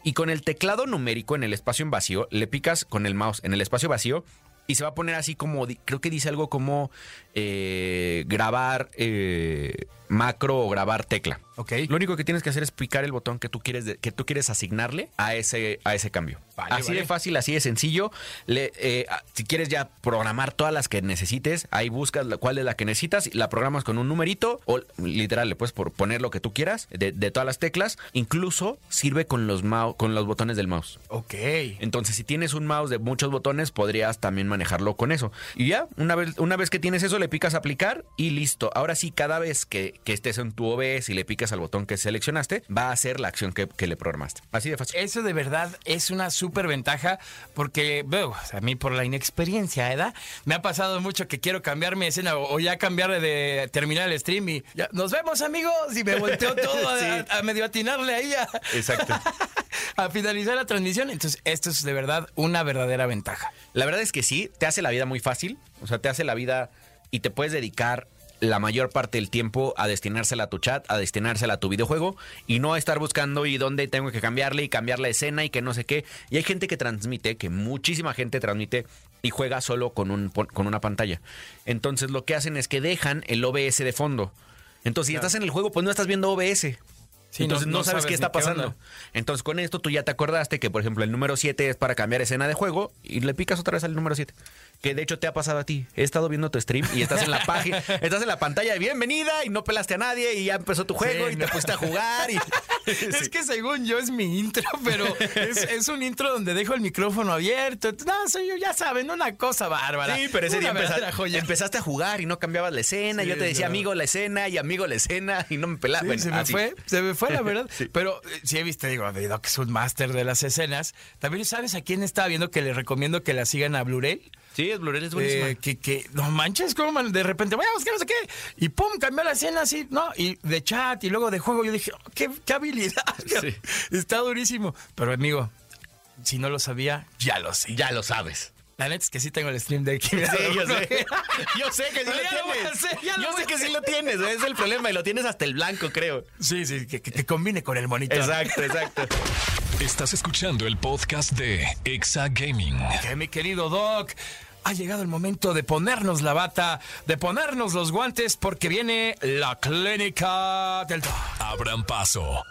y con el teclado numérico en el espacio en vacío, le picas con el mouse en el espacio vacío y se va a poner así como, creo que dice algo como eh, grabar eh, macro o grabar tecla. Ok. Lo único que tienes que hacer es picar el botón que tú quieres, de- que tú quieres asignarle a ese, a ese cambio. Vale, así vale. de fácil, así de sencillo. Le- eh, si quieres ya programar todas las que necesites, ahí buscas la- cuál es la que necesitas, y la programas con un numerito o literal le puedes por poner lo que tú quieras de, de todas las teclas. Incluso sirve con los, con los botones del mouse. Ok. Entonces, si tienes un mouse de muchos botones, podrías también manejarlo con eso. Y ya, una vez, una vez que tienes eso, le picas aplicar y listo. Ahora sí, cada vez que, que estés en tu OBS y le picas al botón que seleccionaste, va a hacer la acción que, que le programaste. Así de fácil. Eso de verdad es una súper ventaja porque, bueno, a mí por la inexperiencia, ¿verdad? Me ha pasado mucho que quiero cambiar mi escena o, o ya cambiar de terminar el stream y ya, nos vemos amigos y me volteo todo a, [LAUGHS] Sí. a- a medio atinarle ahí a, Exacto. [LAUGHS] a finalizar la transmisión. Entonces, esto es de verdad una verdadera ventaja. La verdad es que sí, te hace la vida muy fácil. O sea, te hace la vida y te puedes dedicar la mayor parte del tiempo a destinársela a tu chat, a destinársela a tu videojuego y no a estar buscando y dónde tengo que cambiarle y cambiar la escena y que no sé qué. Y hay gente que transmite, que muchísima gente transmite y juega solo con, un, con una pantalla. Entonces lo que hacen es que dejan el OBS de fondo. Entonces, si estás en el juego, pues no estás viendo OBS. Sí, Entonces no- no, no sabes, sabes qué está pasando. Entonces con esto tú ya te acordaste que, por ejemplo, el número 7 es para cambiar escena de juego y le picas otra vez al número 7. Que de hecho te ha pasado a ti. He estado viendo tu stream y estás en la página, [LAUGHS] estás en la pantalla de bienvenida y no pelaste a nadie y ya empezó tu juego Sí, y no. te pusiste a jugar. Y... [LAUGHS] Es que según yo es mi intro, pero es, es un intro donde dejo el micrófono abierto. No, soy yo, ya saben, una cosa bárbara. Sí, pero ese Una día empezaste a jugar y no cambiabas la escena. Sí, yo te decía no. amigo la escena y amigo la escena y no me pelaba. Bueno, se me así. fue, se me fue la verdad. [LAUGHS] Pero eh, sí he visto, digo, Doc es un máster de las escenas. También sabes a quién estaba viendo que les recomiendo que la sigan a Blu-ray. Sí, es Blu-ray es. Eh, que, que no manches, como man- de repente, voy a buscar no sé qué, y pum, cambió la escena así, ¿no? Y de chat y luego de juego, yo dije, oh, qué, qué habilidad. Sí. Está durísimo. Pero amigo, si no lo sabía, ya lo sé. ya lo sabes. La neta es que sí tengo el stream de aquí. Sí, yo sé. [LAUGHS] Yo sé que sí lo [LAUGHS] tienes. hacer, Yo sé que sí lo tienes. Ese es el problema y lo tienes hasta el blanco, creo. Sí, sí, que, que- que combine con el monitor. Exacto, exacto. [LAUGHS] Estás escuchando el podcast de Exa Gaming. Que mi querido Doc, ha llegado el momento de ponernos la bata, de ponernos los guantes, porque viene la clínica del Doc. Abran paso.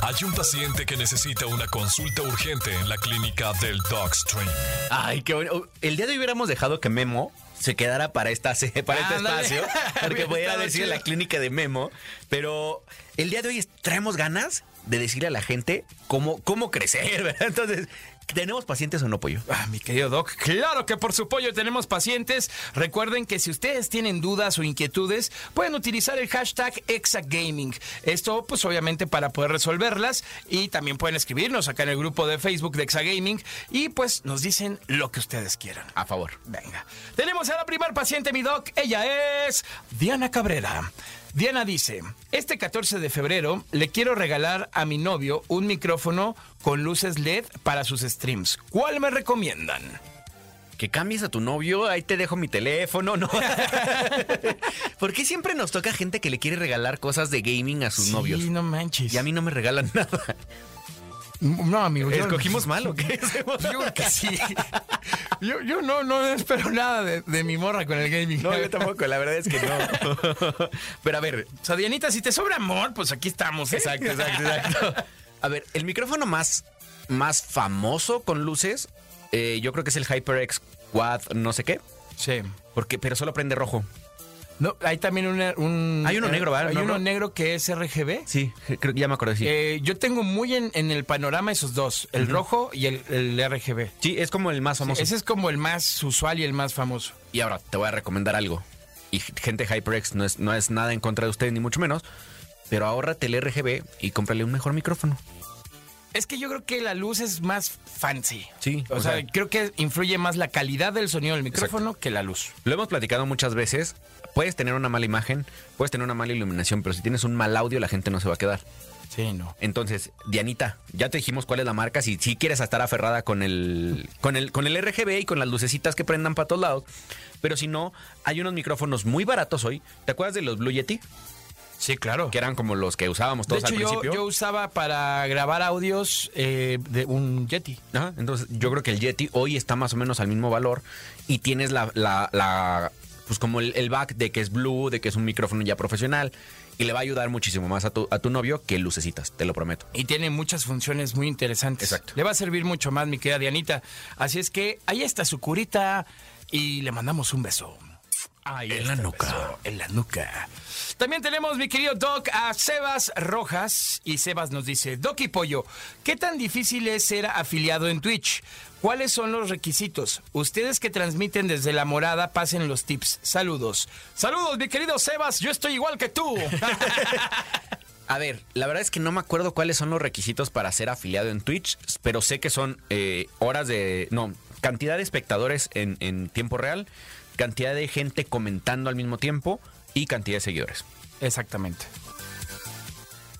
Hay un paciente que necesita una consulta urgente en la clínica del Dogstream. Ay, qué bueno. El día de hoy hubiéramos dejado que Memo se quedara para, esta, [LAUGHS] para este espacio, [LAUGHS] porque pudiera decir la clínica de Memo, pero el día de hoy traemos ganas de decirle a la gente cómo, cómo crecer, [LAUGHS] ¿verdad? Entonces, ¿tenemos pacientes o no, Pollo? Ah, mi querido Doc, claro que por su pollo tenemos pacientes. Recuerden que si ustedes tienen dudas o inquietudes, pueden utilizar el hashtag ExaGaming. Esto, pues obviamente para poder resolverlas. Y también pueden escribirnos acá en el grupo de Facebook de ExaGaming. Y pues nos dicen lo que ustedes quieran. A favor. Venga. Tenemos a la primer paciente, mi doc. Ella es Diana Cabrera. Diana dice, este 14 de febrero le quiero regalar a mi novio un micrófono con luces LED para sus streams. ¿Cuál me recomiendan? Que cambies a tu novio, ahí te dejo mi teléfono, ¿no? [LAUGHS] ¿Por qué siempre nos toca gente que le quiere regalar cosas de gaming a sus Sí, novios? no manches. Y a mí no me regalan [LAUGHS] nada. No, amigo. yo- ¿Escogimos mal o qué? [LAUGHS] Yo creo que sí. Yo, yo no, no espero nada de, de mi morra con el gaming. No, yo tampoco, la verdad es que no. [LAUGHS] Pero a ver, O sea, Dianita, si te sobra amor, pues aquí estamos. ¿eh? Exacto, exacto, exacto. A ver, el micrófono más, más famoso con luces Eh, yo creo que es el HyperX Quad no sé qué. Sí. Porque, pero solo prende rojo. No, hay también una- un... Hay uno negro, ¿verdad? Hay ¿No, uno no? negro que es RGB. Sí, creo que ya me acordé, sí. Eh, yo tengo muy en, en el panorama esos dos, el rojo y el, el RGB. sí, es como el más famoso. Ese es como el más usual y el más famoso. Y ahora te voy a recomendar algo. Y gente HyperX no es, no es nada en contra de ustedes, ni mucho menos. Pero ahórrate el RGB y cómprale un mejor micrófono. Es que yo creo que la luz es más fancy. Sí, O, o sea, sea- creo que influye más la calidad del sonido del micrófono que la luz. Lo hemos platicado muchas veces. Puedes tener una mala imagen, puedes tener una mala iluminación, pero si tienes un mal audio, la gente no se va a quedar. Sí, no. Entonces, Dianita, ya te dijimos cuál es la marca. Si, si quieres estar aferrada con el, con, el, con el RGB y con las lucecitas que prendan para todos lados. Pero si no, hay unos micrófonos muy baratos hoy. ¿Te acuerdas de los Blue Yeti? Sí, claro. Que eran como los que usábamos De todos hecho, al yo, principio. yo usaba para grabar audios eh, de un Yeti. Ajá, entonces yo creo que el Yeti hoy está más o menos al mismo valor y tienes la, la, la- pues como el, el back de que es blue, de que es un micrófono ya profesional y le va a ayudar muchísimo más a tu, a tu novio que lucecitas, te lo prometo. Y tiene muchas funciones muy interesantes. Exacto. Le va a servir mucho más, mi querida Dianita. Así es que ahí está su curita y le mandamos un beso. Ahí En la nuca. beso, en la nuca. También tenemos, mi querido Doc, a Sebas Rojas. Y Sebas nos dice, Doc y Pollo, ¿qué tan difícil es ser afiliado en Twitch? ¿Cuáles son los requisitos? Ustedes que transmiten desde la morada, pasen los tips. Saludos. Saludos, mi querido Sebas. Yo estoy igual que tú. [LAUGHS] A ver, la verdad es que no me acuerdo cuáles son los requisitos para ser afiliado en Twitch, pero sé que son eh, horas de... No, cantidad de espectadores en, en tiempo real, cantidad de gente comentando al mismo tiempo y cantidad de seguidores. Exactamente.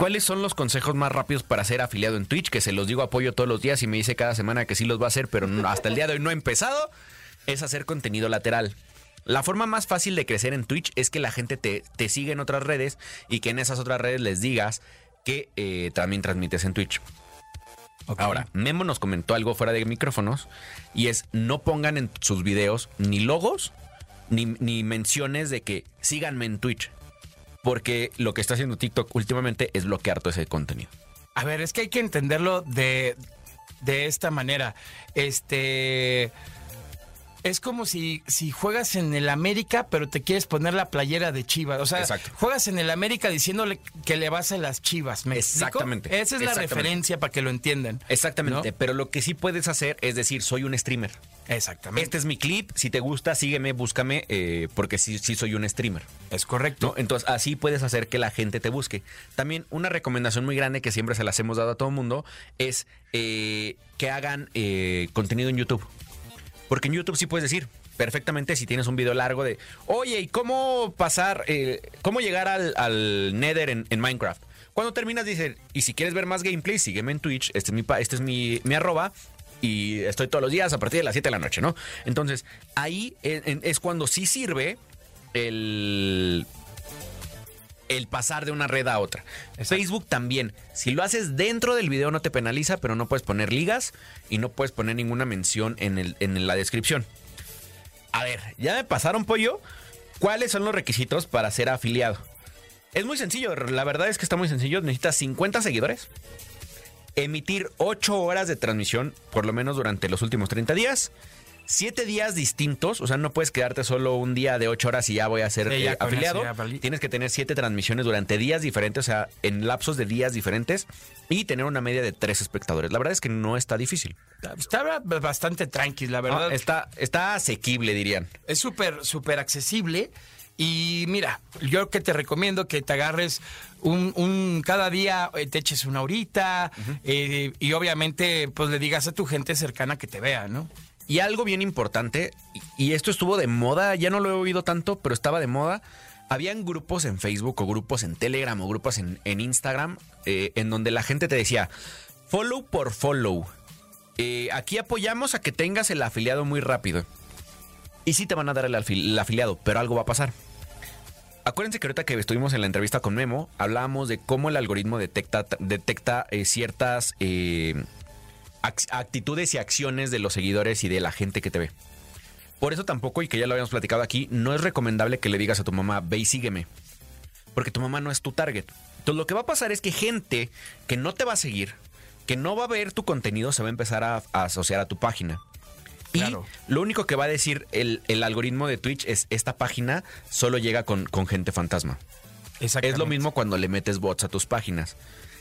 ¿Cuáles son los consejos más rápidos para ser afiliado en Twitch? Que se los digo apoyo todos los días y me dice cada semana que sí los va a hacer, pero no- hasta el día de hoy no ha empezado. Es hacer contenido lateral. La forma más fácil de crecer en Twitch es que la gente te, te siga en otras redes y que en esas otras redes les digas que eh, también transmites en Twitch. Ahora, Memo nos comentó algo fuera de micrófonos y es no pongan en sus videos ni logos ni, ni menciones de que síganme en Twitch. Porque lo que está haciendo TikTok últimamente es bloquear todo ese contenido. A ver, es que hay que entenderlo de, de esta manera. Este. Es como si, si juegas en el América, pero te quieres poner la playera de Chivas. O sea, Exacto. juegas en el América diciéndole que le vas a las Chivas. ¿me explico? Exactamente. Esa es la referencia para que lo entiendan. Exactamente, ¿no? pero lo que sí puedes hacer es decir, soy un streamer. Exactamente. Este es mi clip, si te gusta, sígueme, búscame, eh, porque sí, sí soy un streamer. es correcto. ¿no? Entonces, así puedes hacer que la gente te busque. También una recomendación muy grande que siempre se las hemos dado a todo el mundo es eh, que hagan eh, contenido en YouTube. Porque en YouTube sí puedes decir perfectamente si tienes un video largo de, oye, ¿y cómo pasar, eh, cómo llegar al, Nether en, Minecraft? Cuando terminas dices, y si quieres ver más gameplay, sígueme en Twitch, este es mi, este es mi, mi arroba. Y estoy todos los días a partir de las 7 de la noche, ¿no? Entonces, ahí en- es cuando sí sirve el, el pasar de una red a otra. Facebook también. Si lo haces dentro del video no te penaliza, pero no puedes poner ligas y no puedes poner ninguna mención en, el, en la descripción. A ver, ya me pasaron pollo. ¿Cuáles son los requisitos para ser afiliado? Es muy sencillo, la verdad es que está muy sencillo. Necesitas 50 seguidores, emitir 8 horas de transmisión, por lo menos durante los últimos 30 días. 7 días distintos, o sea, no puedes quedarte solo un día de 8 horas y ya voy a ser Sí, eh, eso afiliado. Tienes que tener 7 transmisiones durante días diferentes, o sea, en lapsos de días diferentes y tener una media de 3 espectadores. La verdad es que no está difícil. Está bastante tranquilo, la verdad. Ah, está, está asequible, dirían. Es súper, súper accesible. Y mira, yo que te recomiendo que te agarres un, un- cada día, eh, te eches una horita eh, y obviamente pues le digas a tu gente cercana que te vea, ¿no? Y algo bien importante, y esto estuvo de moda, ya no lo he oído tanto, pero estaba de moda. Habían grupos en Facebook o grupos en Telegram o grupos en, en Instagram eh, en donde la gente te decía, follow por follow. Eh, aquí apoyamos a que tengas el afiliado muy rápido. Y sí te van a dar el, afil- el afiliado, pero algo va a pasar. Acuérdense que ahorita que estuvimos en la entrevista con Memo, hablábamos de cómo el algoritmo detecta, detecta eh, ciertas actitudes y acciones de los seguidores y de la gente que te ve. Por eso tampoco, y que ya lo habíamos platicado aquí, no es recomendable que le digas a tu mamá, ve y sígueme. Porque tu mamá no es tu target. Entonces lo que va a pasar es que gente que no te va a seguir, que no va a ver tu contenido, se va a empezar a, a asociar a tu página. Y Claro. lo único que va a decir el, el algoritmo de Twitch es esta página solo llega con, con gente fantasma. Es lo mismo cuando le metes bots a tus páginas.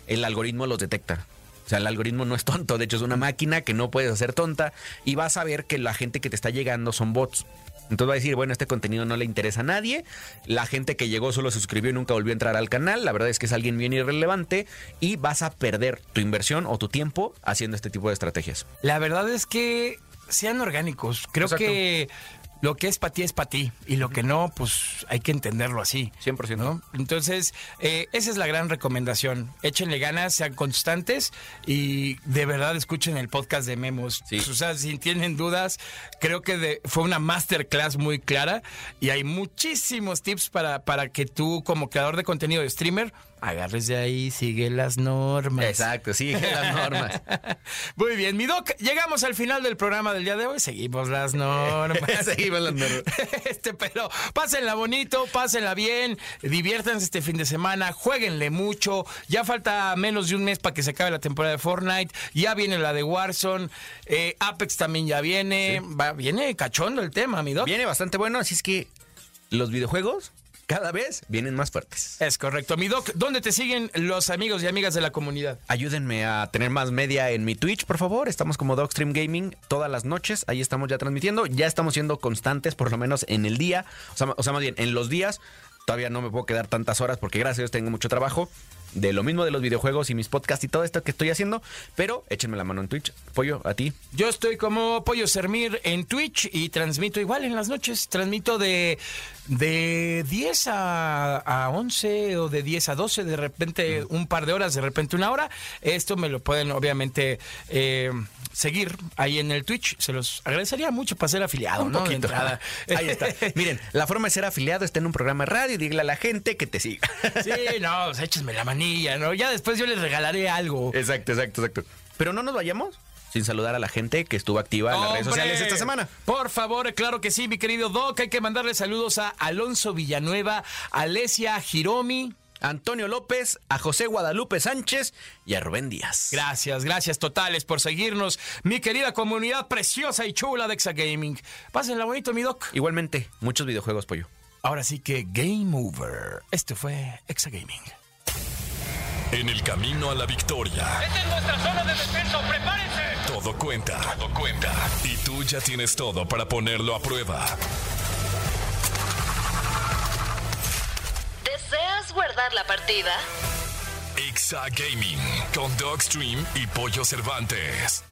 El algoritmo los detecta. O sea, el algoritmo no es tonto, de hecho es una máquina que no puedes hacer tonta y vas a ver que la gente que te está llegando son bots. Entonces va a decir, bueno, este contenido no le interesa a nadie. La gente que llegó solo suscribió y nunca volvió a entrar al canal. La verdad es que es alguien bien irrelevante y vas a perder tu inversión o tu tiempo haciendo este tipo de estrategias. La verdad es que sean orgánicos. Creo Exacto. que lo que es para ti es para ti y lo que no, pues hay que entenderlo así. 100%. ¿no? Entonces, eh, esa es la gran recomendación. Échenle ganas, sean constantes y de verdad escuchen el podcast de Memos. Sí. O sea, si tienen dudas, creo que de- fue una masterclass muy clara y hay muchísimos tips para, para que tú, como creador de contenido de streamer, agarres de ahí, sigue las normas. Exacto, sí, las normas. [LAUGHS] Muy bien, mi doc, llegamos al final del programa del día de hoy. Seguimos las normas. [LAUGHS] Seguimos las normas. [LAUGHS] Este, pero pásenla bonito, pásenla bien, diviértanse este fin de semana, jueguenle mucho. Ya falta menos de un mes para que se acabe la temporada de Fortnite. Ya viene la de Warzone. eh, Apex también ya viene. Va, viene cachondo el tema, mi doc. Viene bastante bueno, así es que los videojuegos cada vez vienen más fuertes. Es correcto. Mi doc, ¿dónde te siguen los amigos y amigas de la comunidad? Ayúdenme a tener más media en mi Twitch, por favor. Estamos como Dogstream Gaming todas las noches. Ahí estamos ya transmitiendo. Ya estamos siendo constantes, por lo menos en el día. O sea, o sea, más bien, en los días. Todavía no me puedo quedar tantas horas porque gracias a Dios tengo mucho trabajo. De lo mismo de los videojuegos y mis podcasts y todo esto que estoy haciendo. Pero échenme la mano en Twitch. Pollo, a ti. Yo estoy como Pollo Sermir en Twitch y transmito igual en las noches. Transmito de, de 10 a, a 11 o de 10 a 12, de repente un par de horas, de repente una hora. Esto me lo pueden obviamente eh, seguir ahí en el Twitch. Se los agradecería mucho para ser afiliado, Un ¿no? Poquito. entrada. [LAUGHS] Ahí está. Miren, la forma de ser afiliado está en un programa de radio dígale a la gente que te siga. Sí, no, échesme la manilla, ¿no? Ya después yo les regalaré algo. Exacto, exacto, exacto. Pero no nos vayamos sin saludar a la gente que estuvo activa en las redes sociales esta semana. Por favor, claro que sí, mi querido Doc. Hay que mandarle saludos a Alonso Villanueva, Alesia Hiromi. Antonio López, a José Guadalupe Sánchez y a Rubén Díaz. Gracias, gracias totales por seguirnos. Mi querida comunidad preciosa y chula de Exagaming. Pásenla bonito, mi Doc. Igualmente, muchos videojuegos, pollo. Ahora sí que Game Over. Este fue Exagaming. En el camino a la victoria, Esta es nuestra zona de descenso, prepárense. todo cuenta. Todo cuenta. Y tú ya tienes todo para ponerlo a prueba. ¿Deseas guardar la partida? Exa Gaming con Dogstream y Pollo Cervantes.